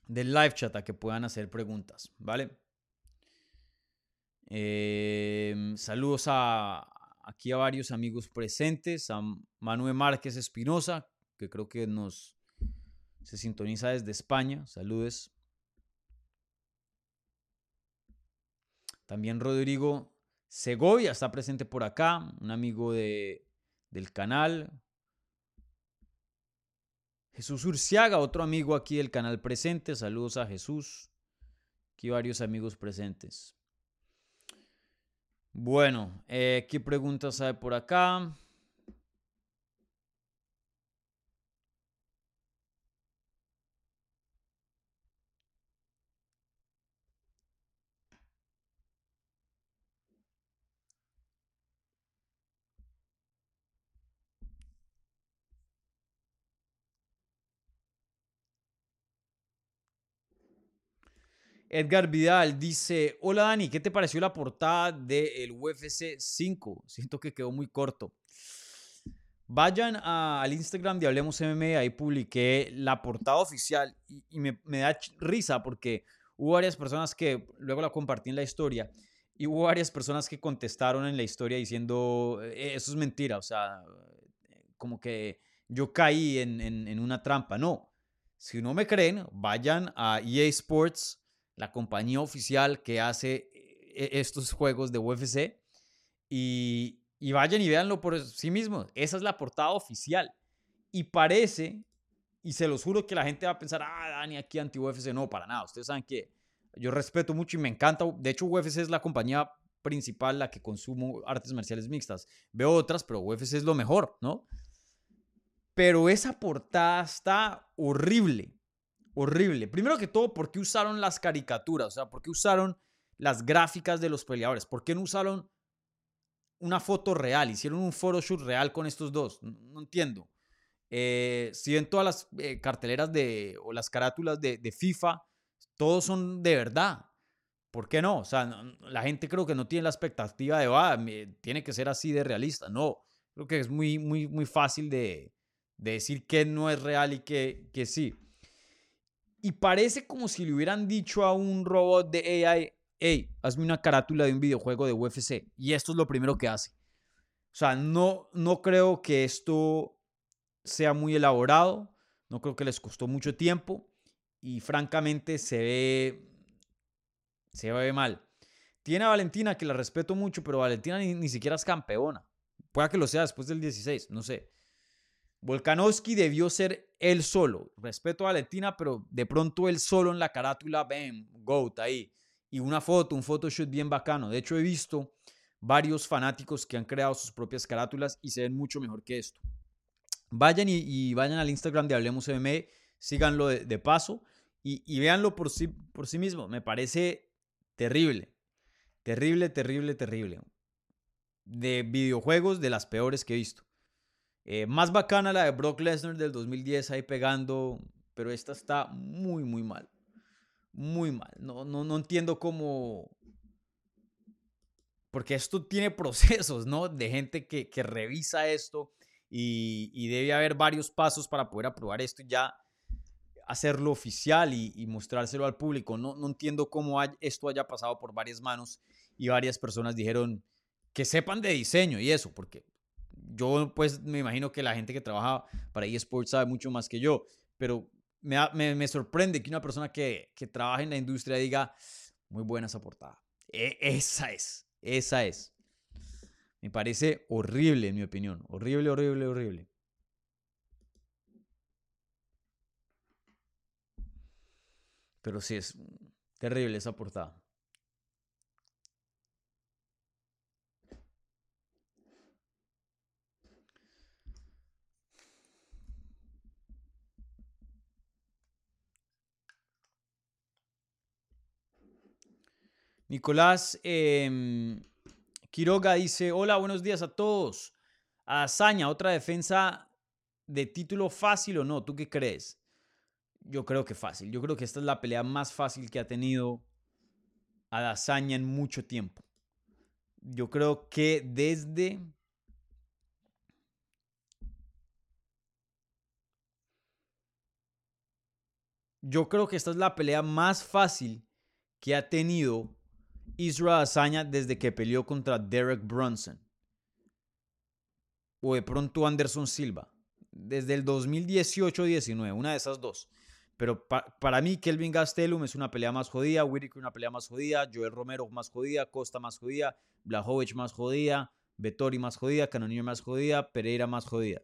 del live chat a que puedan hacer preguntas, ¿vale? Em, saludos a aquí a varios amigos presentes, a Manuel Márquez Espinosa, que creo que nos se sintoniza desde España. Saludes. También Rodrigo Segovia está presente por acá, un amigo de, del canal. Jesús Urciaga, otro amigo aquí del canal presente. Saludos a Jesús. Aquí varios amigos presentes. Bueno, eh, ¿qué preguntas hay por acá? Edgar Vidal dice, hola Dani, ¿qué te pareció la portada del UFC 5? Siento que quedó muy corto. Vayan al Instagram de Hablemos MMA, ahí publiqué la portada oficial y, me, da risa porque hubo varias personas que luego la compartí en la historia y hubo varias personas que contestaron en la historia diciendo, e, eso es mentira, o sea, como que yo caí en, en una trampa. No, si no me creen, vayan a EA Sports la compañía oficial que hace eh, estos juegos de UFC. Y, vayan y véanlo por sí mismos. Esa es la portada oficial. Y parece, y se los juro que la gente va a pensar, ah, Dani, aquí anti-UFC. No, para nada. Ustedes saben que yo respeto mucho y me encanta. De hecho, UFC es la compañía principal la que consumo artes marciales mixtas. Veo otras, pero UFC es lo mejor, ¿no? Pero esa portada está horrible horrible. Primero que todo, ¿por qué usaron las caricaturas? O sea, ¿por qué usaron las gráficas de los peleadores? ¿Por qué no usaron una foto real? Hicieron un photoshoot real con estos dos. No, entiendo. Eh, si ven todas las eh, carteleras de, o las carátulas de, FIFA, todos son de verdad. ¿Por qué no? O sea, la gente creo que no tiene la expectativa de, ah, tiene que ser así de realista. No, creo que es muy, muy, muy fácil de, decir que no es real y que, que sí. Y parece como si le hubieran dicho a un robot de AI, hey, hazme una carátula de un videojuego de UFC. Y esto es lo primero que hace. O sea, no, no creo que esto sea muy elaborado. No creo que les costó mucho tiempo. Y francamente se ve, se ve mal. Tiene a Valentina, que la respeto mucho, pero Valentina ni, ni siquiera es campeona. Pueda que lo sea después del 16, no sé. Volkanovski debió ser él solo. Respeto a Valentina, pero de pronto él solo en la carátula, ven, GOAT ahí. Y una foto, un photoshoot bien bacano. De hecho, he visto varios fanáticos que han creado sus propias carátulas y se ven mucho mejor que esto. Vayan y, vayan al Instagram de Hablemos MMA, síganlo de, paso y, y, véanlo por sí, por sí mismo. Me parece terrible, terrible, terrible, terrible. De videojuegos, de las peores que he visto. Eh, más bacana la de Brock Lesnar del 2010 ahí pegando, pero esta está muy, muy mal. Muy mal. No, no, no entiendo cómo... Porque esto tiene (laughs) procesos, ¿no? De gente que, que revisa esto y, y, debe haber varios pasos para poder aprobar esto y ya hacerlo oficial y, y mostrárselo al público. No, no entiendo cómo esto haya pasado por varias manos y varias personas dijeron que sepan de diseño y eso, porque yo pues me imagino que la gente que trabaja para eSports sabe mucho más que yo, pero me, me, sorprende que una persona que, que, trabaja en la industria diga, muy buena esa portada. E, esa es, esa es. Me parece horrible, en mi opinión. Horrible, horrible, horrible. Pero sí, es terrible esa portada. Nicolás em, Quiroga dice, hola, buenos días a todos. Hazaña, otra defensa de título fácil o no, ¿tú qué crees? Yo creo que fácil. Yo creo que esta es la pelea más fácil que ha tenido Adesanya en mucho tiempo. Yo creo que desde yo creo que esta es la pelea más fácil que ha tenido Israel Adesanya desde que peleó contra Derek Brunson. O de pronto Anderson Silva. Desde el 2018-19, una de esas dos. Pero para mí, Kelvin Gastelum es una pelea más jodida, Whitaker una pelea más jodida, Joel Romero más jodida, Costa más jodida, Blahovic más jodida, Vettori más jodida, Cannonier más jodida, Pereira más jodida.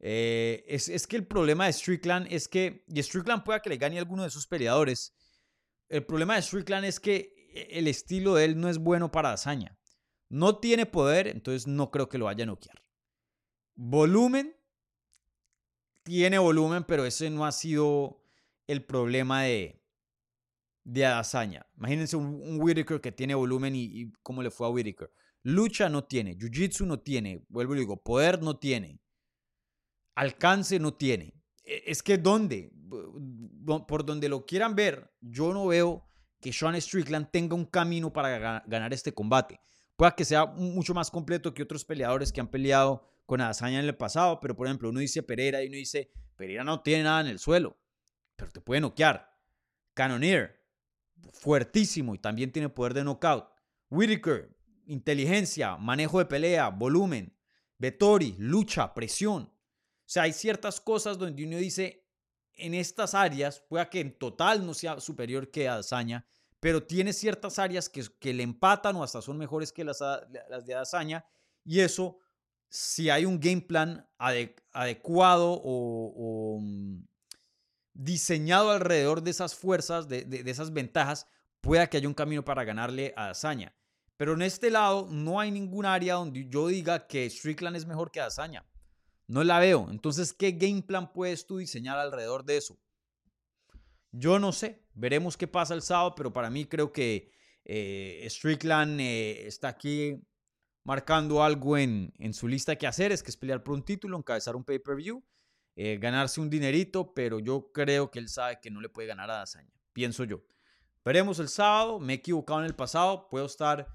Eh, es, es, que el problema de Strickland es que, y Strickland pueda que le gane a alguno de esos peleadores, el problema de Strickland es que el estilo de él no es bueno para hazaña. No tiene poder, entonces no creo que lo vaya a noquear. Volumen, tiene volumen, pero ese no ha sido el problema de, de. Imagínense un, Whitaker que tiene volumen y, y, cómo le fue a Whitaker. Lucha no tiene, Jiu-Jitsu no tiene, vuelvo y digo, poder no tiene alcance no tiene. E, es que ¿dónde? Por donde lo quieran ver, yo no veo que Sean Strickland tenga un camino para ganar este combate. Puede que sea mucho más completo que otros peleadores que han peleado con Adesanya en el pasado, pero por ejemplo, uno dice Pereira y uno dice, Pereira no tiene nada en el suelo, pero te puede noquear. Cannonier, fuertísimo y también tiene poder de knockout. Whitaker, inteligencia, manejo de pelea, volumen. Vettori, lucha, presión. O sea, hay ciertas cosas donde uno dice, en estas áreas, pueda que en total no sea superior que Azaña, pero tiene ciertas áreas que, le empatan o hasta son mejores que las, de Azaña, y eso, si hay un game plan adecuado o, mm, diseñado alrededor de esas fuerzas, de, esas ventajas, pueda que haya un camino para ganarle a Azaña. Pero en este lado no hay ningún área donde yo diga que Strickland es mejor que Azaña. No la veo. Entonces, ¿qué game plan puedes tú diseñar alrededor de eso? Yo no sé. Veremos qué pasa el sábado, pero para mí creo que eh, Strickland eh, está aquí marcando algo en, en, su lista que hacer, es que es pelear por un título, encabezar un pay-per-view, eh, ganarse un dinerito, pero yo creo que él sabe que no le puede ganar a Dazaña, pienso yo. Veremos el sábado, me he equivocado en el pasado, puedo estar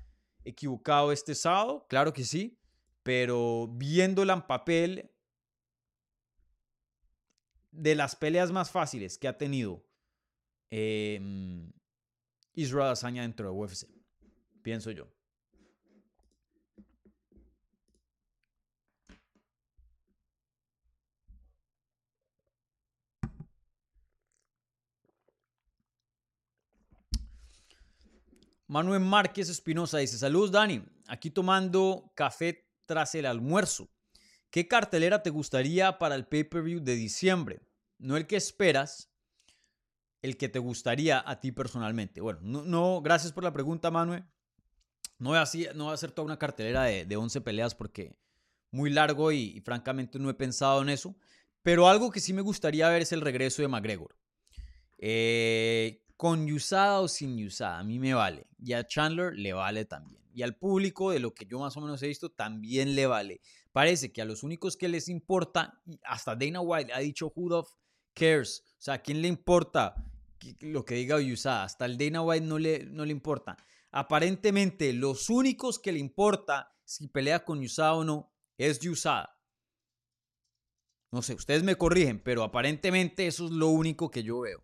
equivocado este sábado, claro que sí, pero viéndola en papel, de las peleas más fáciles que ha tenido eh, Israel Azaña dentro de UFC, pienso yo. Manuel Márquez Espinosa dice, saludos Dani, aquí tomando café tras el almuerzo. ¿Qué cartelera te gustaría para el pay-per-view de diciembre? No el que esperas, el que te gustaría a ti personalmente. Bueno, no, gracias por la pregunta, Manuel. No voy, a, no voy a hacer toda una cartelera de, de 11 peleas porque muy largo y, francamente no he pensado en eso. Pero algo que sí me gustaría ver es el regreso de McGregor. Eh, con usada o sin usada, a mí me vale. Y a Chandler le vale también. Y al público, de lo que yo más o menos he visto, también le vale. Parece que a los únicos que les importa, hasta Dana White ha dicho who cares, o sea, ¿a quién le importa lo que diga USADA? Hasta el Dana White no le, no le importa. Aparentemente, los únicos que le importa si pelea con USADA o no es USADA. No sé, ustedes me corrigen, pero aparentemente eso es lo único que yo veo.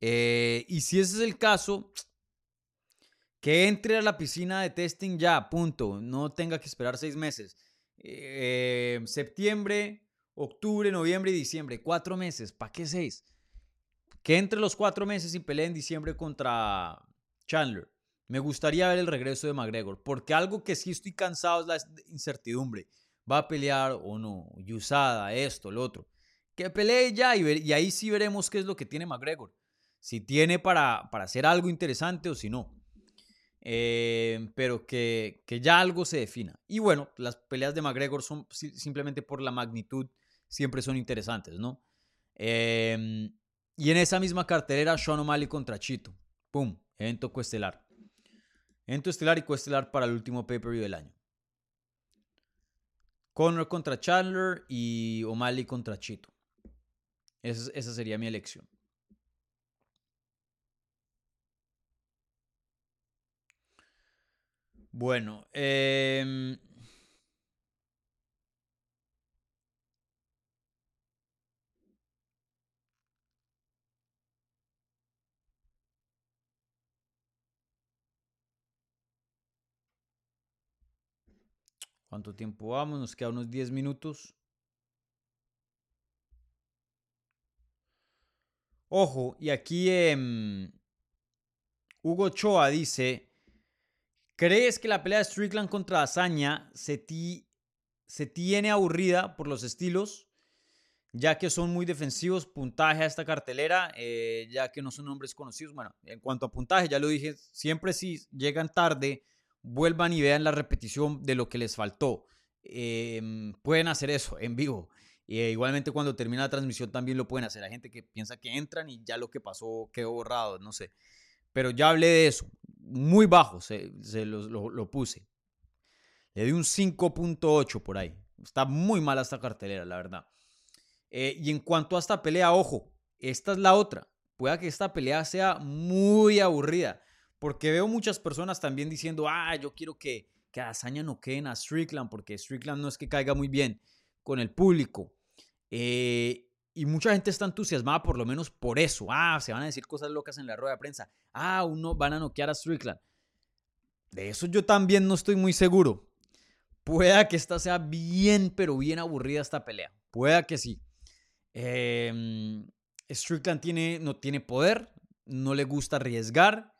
Eh, y si ese es el caso, que entre a la piscina de testing ya, punto. No tenga que esperar seis meses. Eh, septiembre, octubre, noviembre y diciembre. Cuatro meses. ¿Para qué seis? Que entre los cuatro meses y pelee en diciembre contra Chandler. Me gustaría ver el regreso de McGregor. Porque algo que sí estoy cansado es la incertidumbre. ¿Va a pelear o no? Usada, esto, lo otro. Que pelee ya y, y, ahí sí veremos qué es lo que tiene McGregor. Si tiene para, para hacer algo interesante o si no. Eh, pero que, que, ya algo se defina. Y bueno, las peleas de McGregor son simplemente por la magnitud, siempre son interesantes, ¿no? Em, y en esa misma cartelera, Sean O'Malley contra Chito. ¡Pum! Evento coestelar. Evento estelar y coestelar para el último pay-per-view del año. Conor contra Chandler y O'Malley contra Chito. esa sería mi elección. Bueno, em, ¿Cuánto tiempo vamos? Nos quedan unos 10 minutos. Ojo, y aquí em, Hugo Choa dice, ¿crees que la pelea de Strickland contra Azaña se, se tiene aburrida por los estilos? Ya que son muy defensivos, puntaje a esta cartelera, eh, ya que no son nombres conocidos. Bueno, en cuanto a puntaje, ya lo dije, siempre si llegan tarde, vuelvan y vean la repetición de lo que les faltó. Em, pueden hacer eso en vivo. Eh, igualmente cuando termina la transmisión también lo pueden hacer. Hay gente que piensa que entran y ya lo que pasó quedó borrado, no sé. Pero ya hablé de eso. Muy bajo se, lo, puse. Le di un 5.8 por ahí. Está muy mala esta cartelera, la verdad. Eh, y en cuanto a esta pelea, ojo, esta es la otra. Pueda que esta pelea sea muy aburrida. Porque veo muchas personas también diciendo, ah, yo quiero que, que Azaña no queden a Strickland, porque Strickland no es que caiga muy bien con el público. Eh, y mucha gente está entusiasmada por lo menos por eso. Ah, se van a decir cosas locas en la rueda de prensa. Ah, uno van a noquear a Strickland. De eso yo también no estoy muy seguro. Pueda que esta sea bien, pero bien aburrida esta pelea. Pueda que sí. Em, Strickland tiene, no tiene poder, no le gusta arriesgar.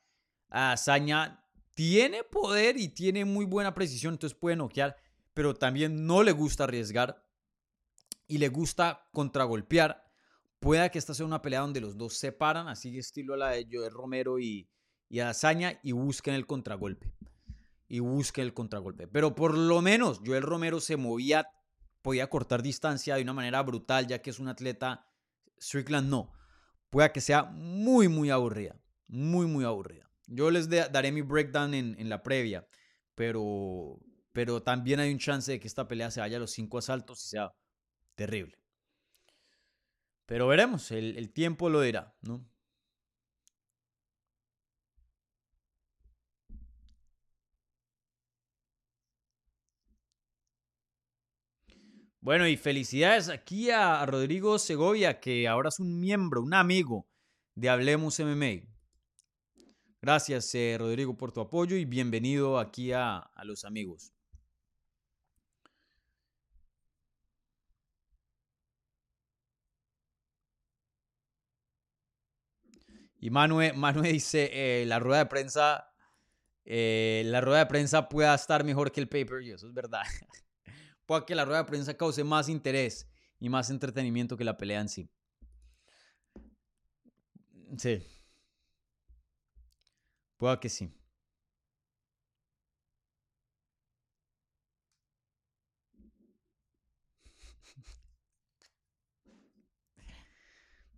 Azaña tiene poder y tiene muy buena precisión, entonces puede noquear, pero también no le gusta arriesgar y le gusta contragolpear, pueda que esta sea una pelea donde los dos se paran, así estilo a la de Joel Romero y, y Azaña, y busquen el contragolpe. Y busquen el contragolpe. Pero por lo menos Joel Romero se movía, podía cortar distancia de una manera brutal, ya que es un atleta. Strickland no. Pueda que sea muy, muy aburrida. Muy, muy aburrida. Yo les daré mi breakdown en, en la previa, pero, pero también hay un chance de que esta pelea se vaya a los cinco asaltos y sea terrible. Pero veremos, el, tiempo lo dirá, ¿no? Bueno, y felicidades aquí a Rodrigo Segovia, que ahora es un miembro, un amigo de Hablemos MMA. Gracias, eh, Rodrigo, por tu apoyo y bienvenido aquí a, a los amigos. Y Manuel, (laughs) dice, eh, la rueda de prensa, eh, la rueda de prensa pueda estar mejor que el pay-per-view, eso es verdad. (laughs) Puede que la rueda de prensa cause más interés y más entretenimiento que la pelea en sí. Sí. Puede que sí.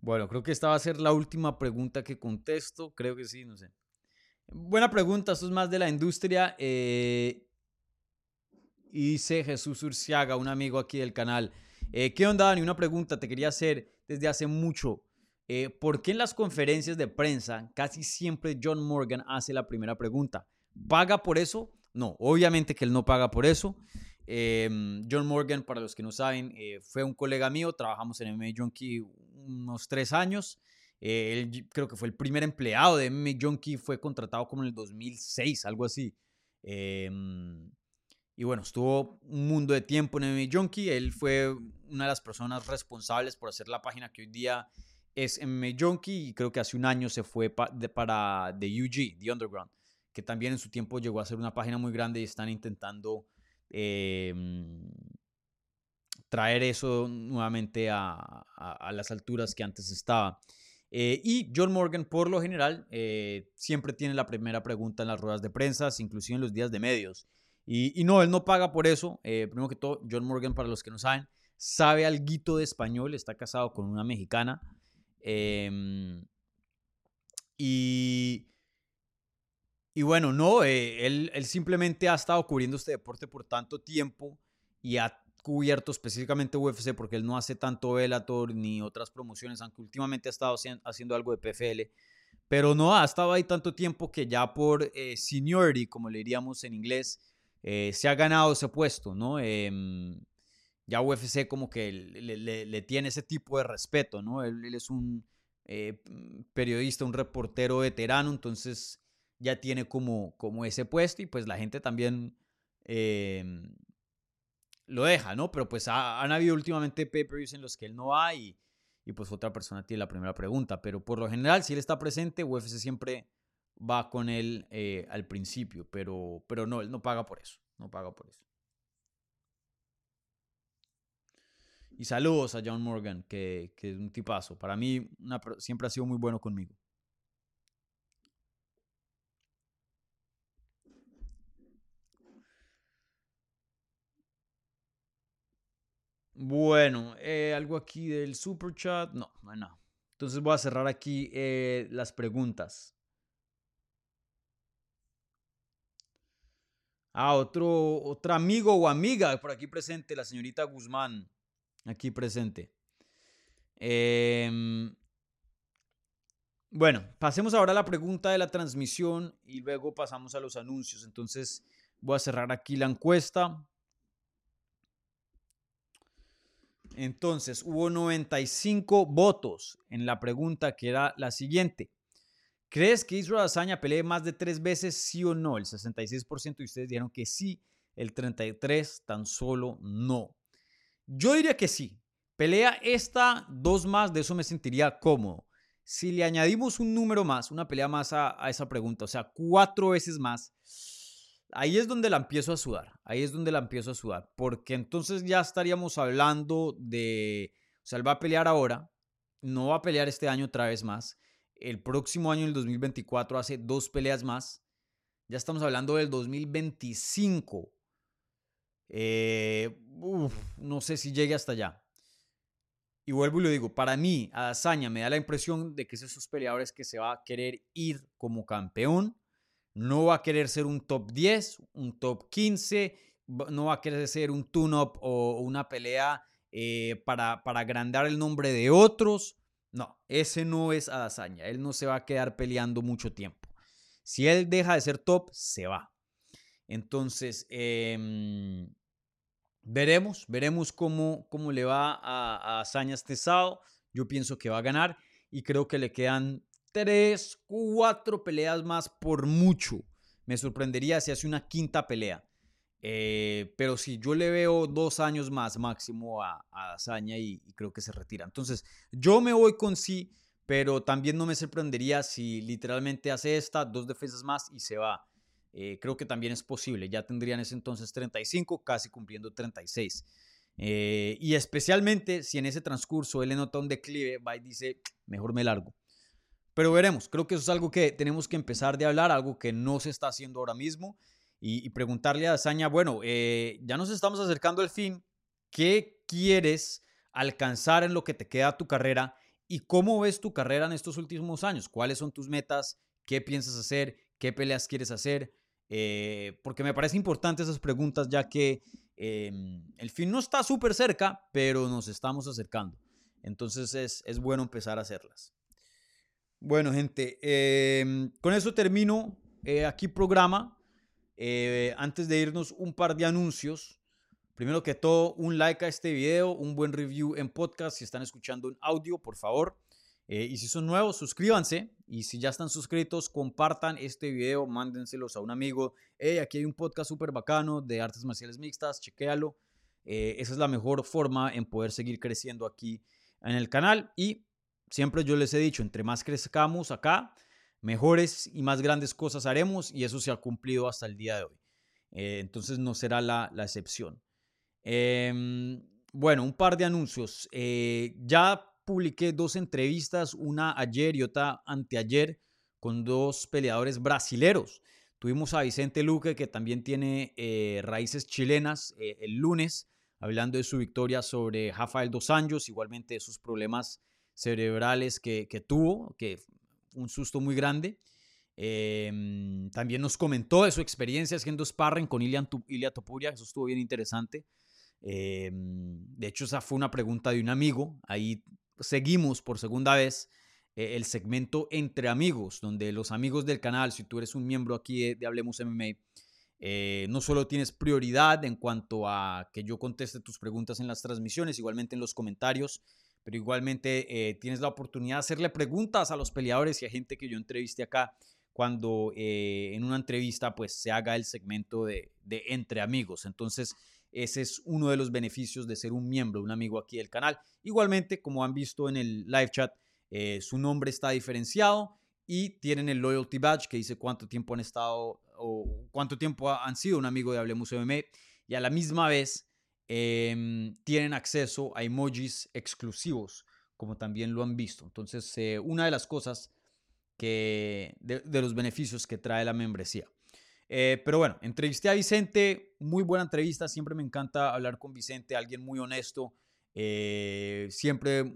Bueno, creo que esta va a ser la última pregunta que contesto. Creo que sí, no sé. Buena pregunta, esto es más de la industria. Eh, y dice Jesús Urciaga, un amigo aquí del canal. Eh, ¿Qué onda, Dani? Una pregunta te quería hacer desde hace mucho. Eh, ¿Por qué en las conferencias de prensa casi siempre John Morgan hace la primera pregunta? ¿Paga por eso? No, obviamente que él no paga por eso. Em, John Morgan, para los que no saben, eh, fue un colega mío, trabajamos en MMA Junkie unos tres años. Eh, él creo que fue el primer empleado de MMA Junkie, fue contratado como en el 2006, algo así. Em, y bueno, estuvo un mundo de tiempo en MMA Junkie. Él fue una de las personas responsables por hacer la página que hoy día es MMA Junkie y creo que hace un año se fue para The UG, The Underground, que también en su tiempo llegó a ser una página muy grande y están intentando Em, traer eso nuevamente a, las alturas que antes estaba. Eh, y John Morgan, por lo general, eh, siempre tiene la primera pregunta en las ruedas de prensa, inclusive en los días de medios. Y, no, él no paga por eso. Eh, primero que todo, John Morgan, para los que no saben, sabe algo de español, está casado con una mexicana. Em, y y bueno, no, eh, él, simplemente ha estado cubriendo este deporte por tanto tiempo y ha cubierto específicamente UFC porque él no hace tanto Bellator ni otras promociones, aunque últimamente ha estado haciendo algo de PFL. pero no ha estado ahí tanto tiempo que ya por eh, seniority, como le diríamos en inglés, eh, se ha ganado ese puesto, ¿no? Em, ya UFC como que le, tiene ese tipo de respeto, ¿no? Él, es un eh, periodista, un reportero veterano, entonces ya tiene como, como ese puesto y pues la gente también em, lo deja, ¿no? Pero pues han habido últimamente pay-per-views en los que él no va y y pues otra persona tiene la primera pregunta. Pero por lo general, si él está presente, UFC siempre va con él eh, al principio, pero, pero no, él no paga por eso, no paga por eso. Y saludos a John Morgan, que, que es un tipazo. Para mí siempre ha sido muy bueno conmigo. Bueno, eh, algo aquí del super chat. No, bueno. Entonces voy a cerrar aquí eh, las preguntas. Ah, otro, otro amigo o amiga por aquí presente, la señorita Guzmán, aquí presente. Em, bueno, pasemos ahora a la pregunta de la transmisión y luego pasamos a los anuncios. Entonces voy a cerrar aquí la encuesta. Entonces, hubo 95 votos en la pregunta que era la siguiente. ¿Crees que Israel Azaña pelee más de tres veces, sí o no? El 66% de ustedes dijeron que sí, el 33% tan solo no. Yo diría que sí. Pelea esta, dos más, de eso me sentiría cómodo. Si le añadimos un número más, una pelea más a, a esa pregunta, o sea, cuatro veces más, ahí es donde la empiezo a sudar, ahí es donde la empiezo a sudar, porque entonces ya estaríamos hablando de, o sea, él va a pelear ahora, no va a pelear este año otra vez más, el próximo año, el 2024, hace dos peleas más, ya estamos hablando del 2025, eh, no sé si llegue hasta allá. Y vuelvo y lo digo, para mí, Adazaña me da la impresión de que es esos peleadores que se va a querer ir como campeón no va a querer ser un top 10, un top 15, no va a querer ser un tune-up o una pelea eh, para, para agrandar el nombre de otros. No, ese no es Adazaña. Él no se va a quedar peleando mucho tiempo. Si él deja de ser top, se va. Entonces, em, veremos, veremos cómo, cómo le va a, a este sábado. Yo pienso que va a ganar y creo que le quedan tres, cuatro peleas más por mucho. Me sorprendería si hace una quinta pelea. Eh, pero si yo le veo dos años más máximo a, a y, creo que se retira. Entonces, yo me voy con sí, pero también no me sorprendería si literalmente hace esta, dos defensas más y se va. Eh, creo que también es posible. Ya tendrían ese entonces 35, casi cumpliendo 36. Eh, y especialmente si en ese transcurso él le nota un declive, va y dice, mejor me largo. Pero veremos, creo que eso es algo que tenemos que empezar de hablar, algo que no se está haciendo ahora mismo. Y, preguntarle a Azaña, bueno, eh, ya nos estamos acercando al fin, ¿qué quieres alcanzar en lo que te queda tu carrera? ¿Y cómo ves tu carrera en estos últimos años? ¿Cuáles son tus metas? ¿Qué piensas hacer? ¿Qué peleas quieres hacer? Eh, porque me parece importante esas preguntas ya que em, el fin no está súper cerca, pero nos estamos acercando. Entonces es, es bueno empezar a hacerlas. Bueno, gente, em, con eso termino eh, aquí programa. Eh, antes de irnos, un par de anuncios. Primero que todo, un like a este video, un buen review en podcast. Si están escuchando en audio, por favor. Eh, y si son nuevos, suscríbanse. Y si ya están suscritos, compartan este video, mándenselos a un amigo. Hey, aquí hay un podcast súper bacano de artes marciales mixtas, chequéalo. esa es la mejor forma en poder seguir creciendo aquí en el canal. Y Siempre yo les he dicho, entre más crezcamos acá, mejores y más grandes cosas haremos y eso se ha cumplido hasta el día de hoy. Eh, entonces no será la, excepción. Em, bueno, un par de anuncios. Eh, ya publiqué dos entrevistas, una ayer y otra anteayer, con dos peleadores brasileros. Tuvimos a Vicente Luque, que también tiene eh, raíces chilenas, el lunes, hablando de su victoria sobre Rafael Dos Anjos, igualmente de sus problemas cerebrales que, tuvo, que un susto muy grande. Em, también nos comentó de su experiencia haciendo sparring con Ilian, Ilia Topuria, eso estuvo bien interesante. Em, de hecho, esa fue una pregunta de un amigo. Ahí seguimos por segunda vez el segmento Entre Amigos, donde los amigos del canal, si tú eres un miembro aquí de, Hablemos MMA, no solo tienes prioridad en cuanto a que yo conteste tus preguntas en las transmisiones, igualmente en los comentarios, pero igualmente tienes la oportunidad de hacerle preguntas a los peleadores y a gente que yo entreviste acá cuando eh, en una entrevista pues se haga el segmento de, entre amigos. Entonces ese es uno de los beneficios de ser un miembro, un amigo aquí del canal. Igualmente, como han visto en el live chat, eh, su nombre está diferenciado y tienen el loyalty badge que dice cuánto tiempo han estado o cuánto tiempo han sido un amigo de Hablemos MMA y a la misma vez em, tienen acceso a emojis exclusivos como también lo han visto. Entonces, eh, una de las cosas que, de, los beneficios que trae la membresía. Eh, pero bueno, entrevisté a Vicente, muy buena entrevista, siempre me encanta hablar con Vicente, alguien muy honesto, eh, siempre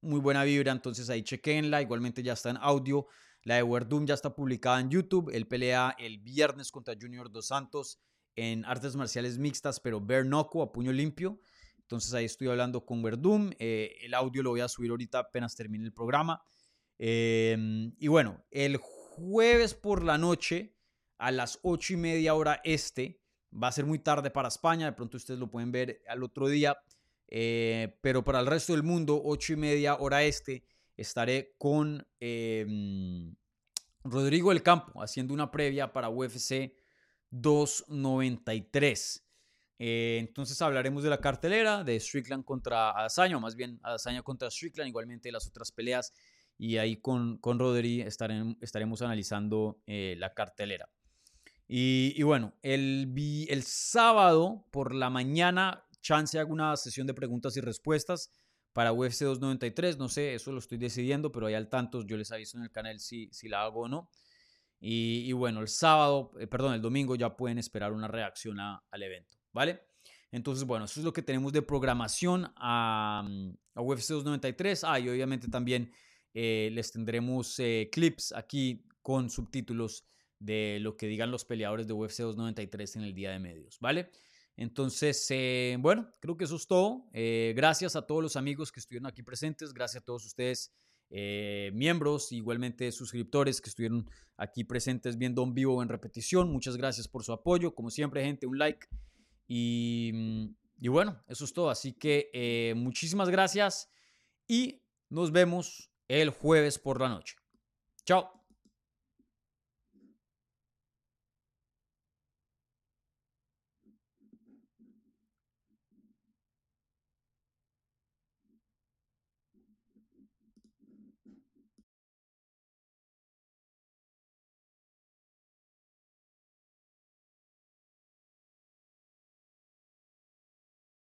muy buena vibra, entonces ahí chequenla, igualmente ya está en audio, la de Werdum ya está publicada en YouTube, él pelea el viernes contra Junior Dos Santos en artes marciales mixtas, pero bare a puño limpio, entonces ahí estoy hablando con Werdum, eh, el audio lo voy a subir ahorita apenas termine el programa. Em, y bueno, el jueves por la noche a las ocho y media hora este, va a ser muy tarde para España, de pronto ustedes lo pueden ver al otro día, eh, pero para el resto del mundo, ocho y media hora este, estaré con em, Rodrigo El Campo haciendo una previa para UFC 293. Eh, entonces hablaremos de la cartelera, de Strickland contra Adesanya, o más bien Adesanya contra Strickland, igualmente las otras peleas y ahí con, con Rodri estaremos analizando eh, la cartelera. Y, bueno, el, el sábado por la mañana, chance hago una sesión de preguntas y respuestas para UFC 293. No sé, eso lo estoy decidiendo, pero hay al tanto, yo les aviso en el canal si, si la hago o no. Y, bueno, el sábado, eh, perdón, el domingo ya pueden esperar una reacción al evento, ¿vale? Entonces, bueno, eso es lo que tenemos de programación a, a UFC 293. Ah, y obviamente también eh, les tendremos eh, clips aquí con subtítulos de lo que digan los peleadores de UFC 293 en el día de medios, ¿vale? Entonces, bueno, creo que eso es todo. gracias a todos los amigos que estuvieron aquí presentes, gracias a todos ustedes, miembros, igualmente suscriptores que estuvieron aquí presentes viendo en vivo o en repetición. Muchas gracias por su apoyo. Como siempre, gente, un like. Y, mm, y bueno, eso es todo. Así que muchísimas gracias y nos vemos el jueves por la noche. Chao.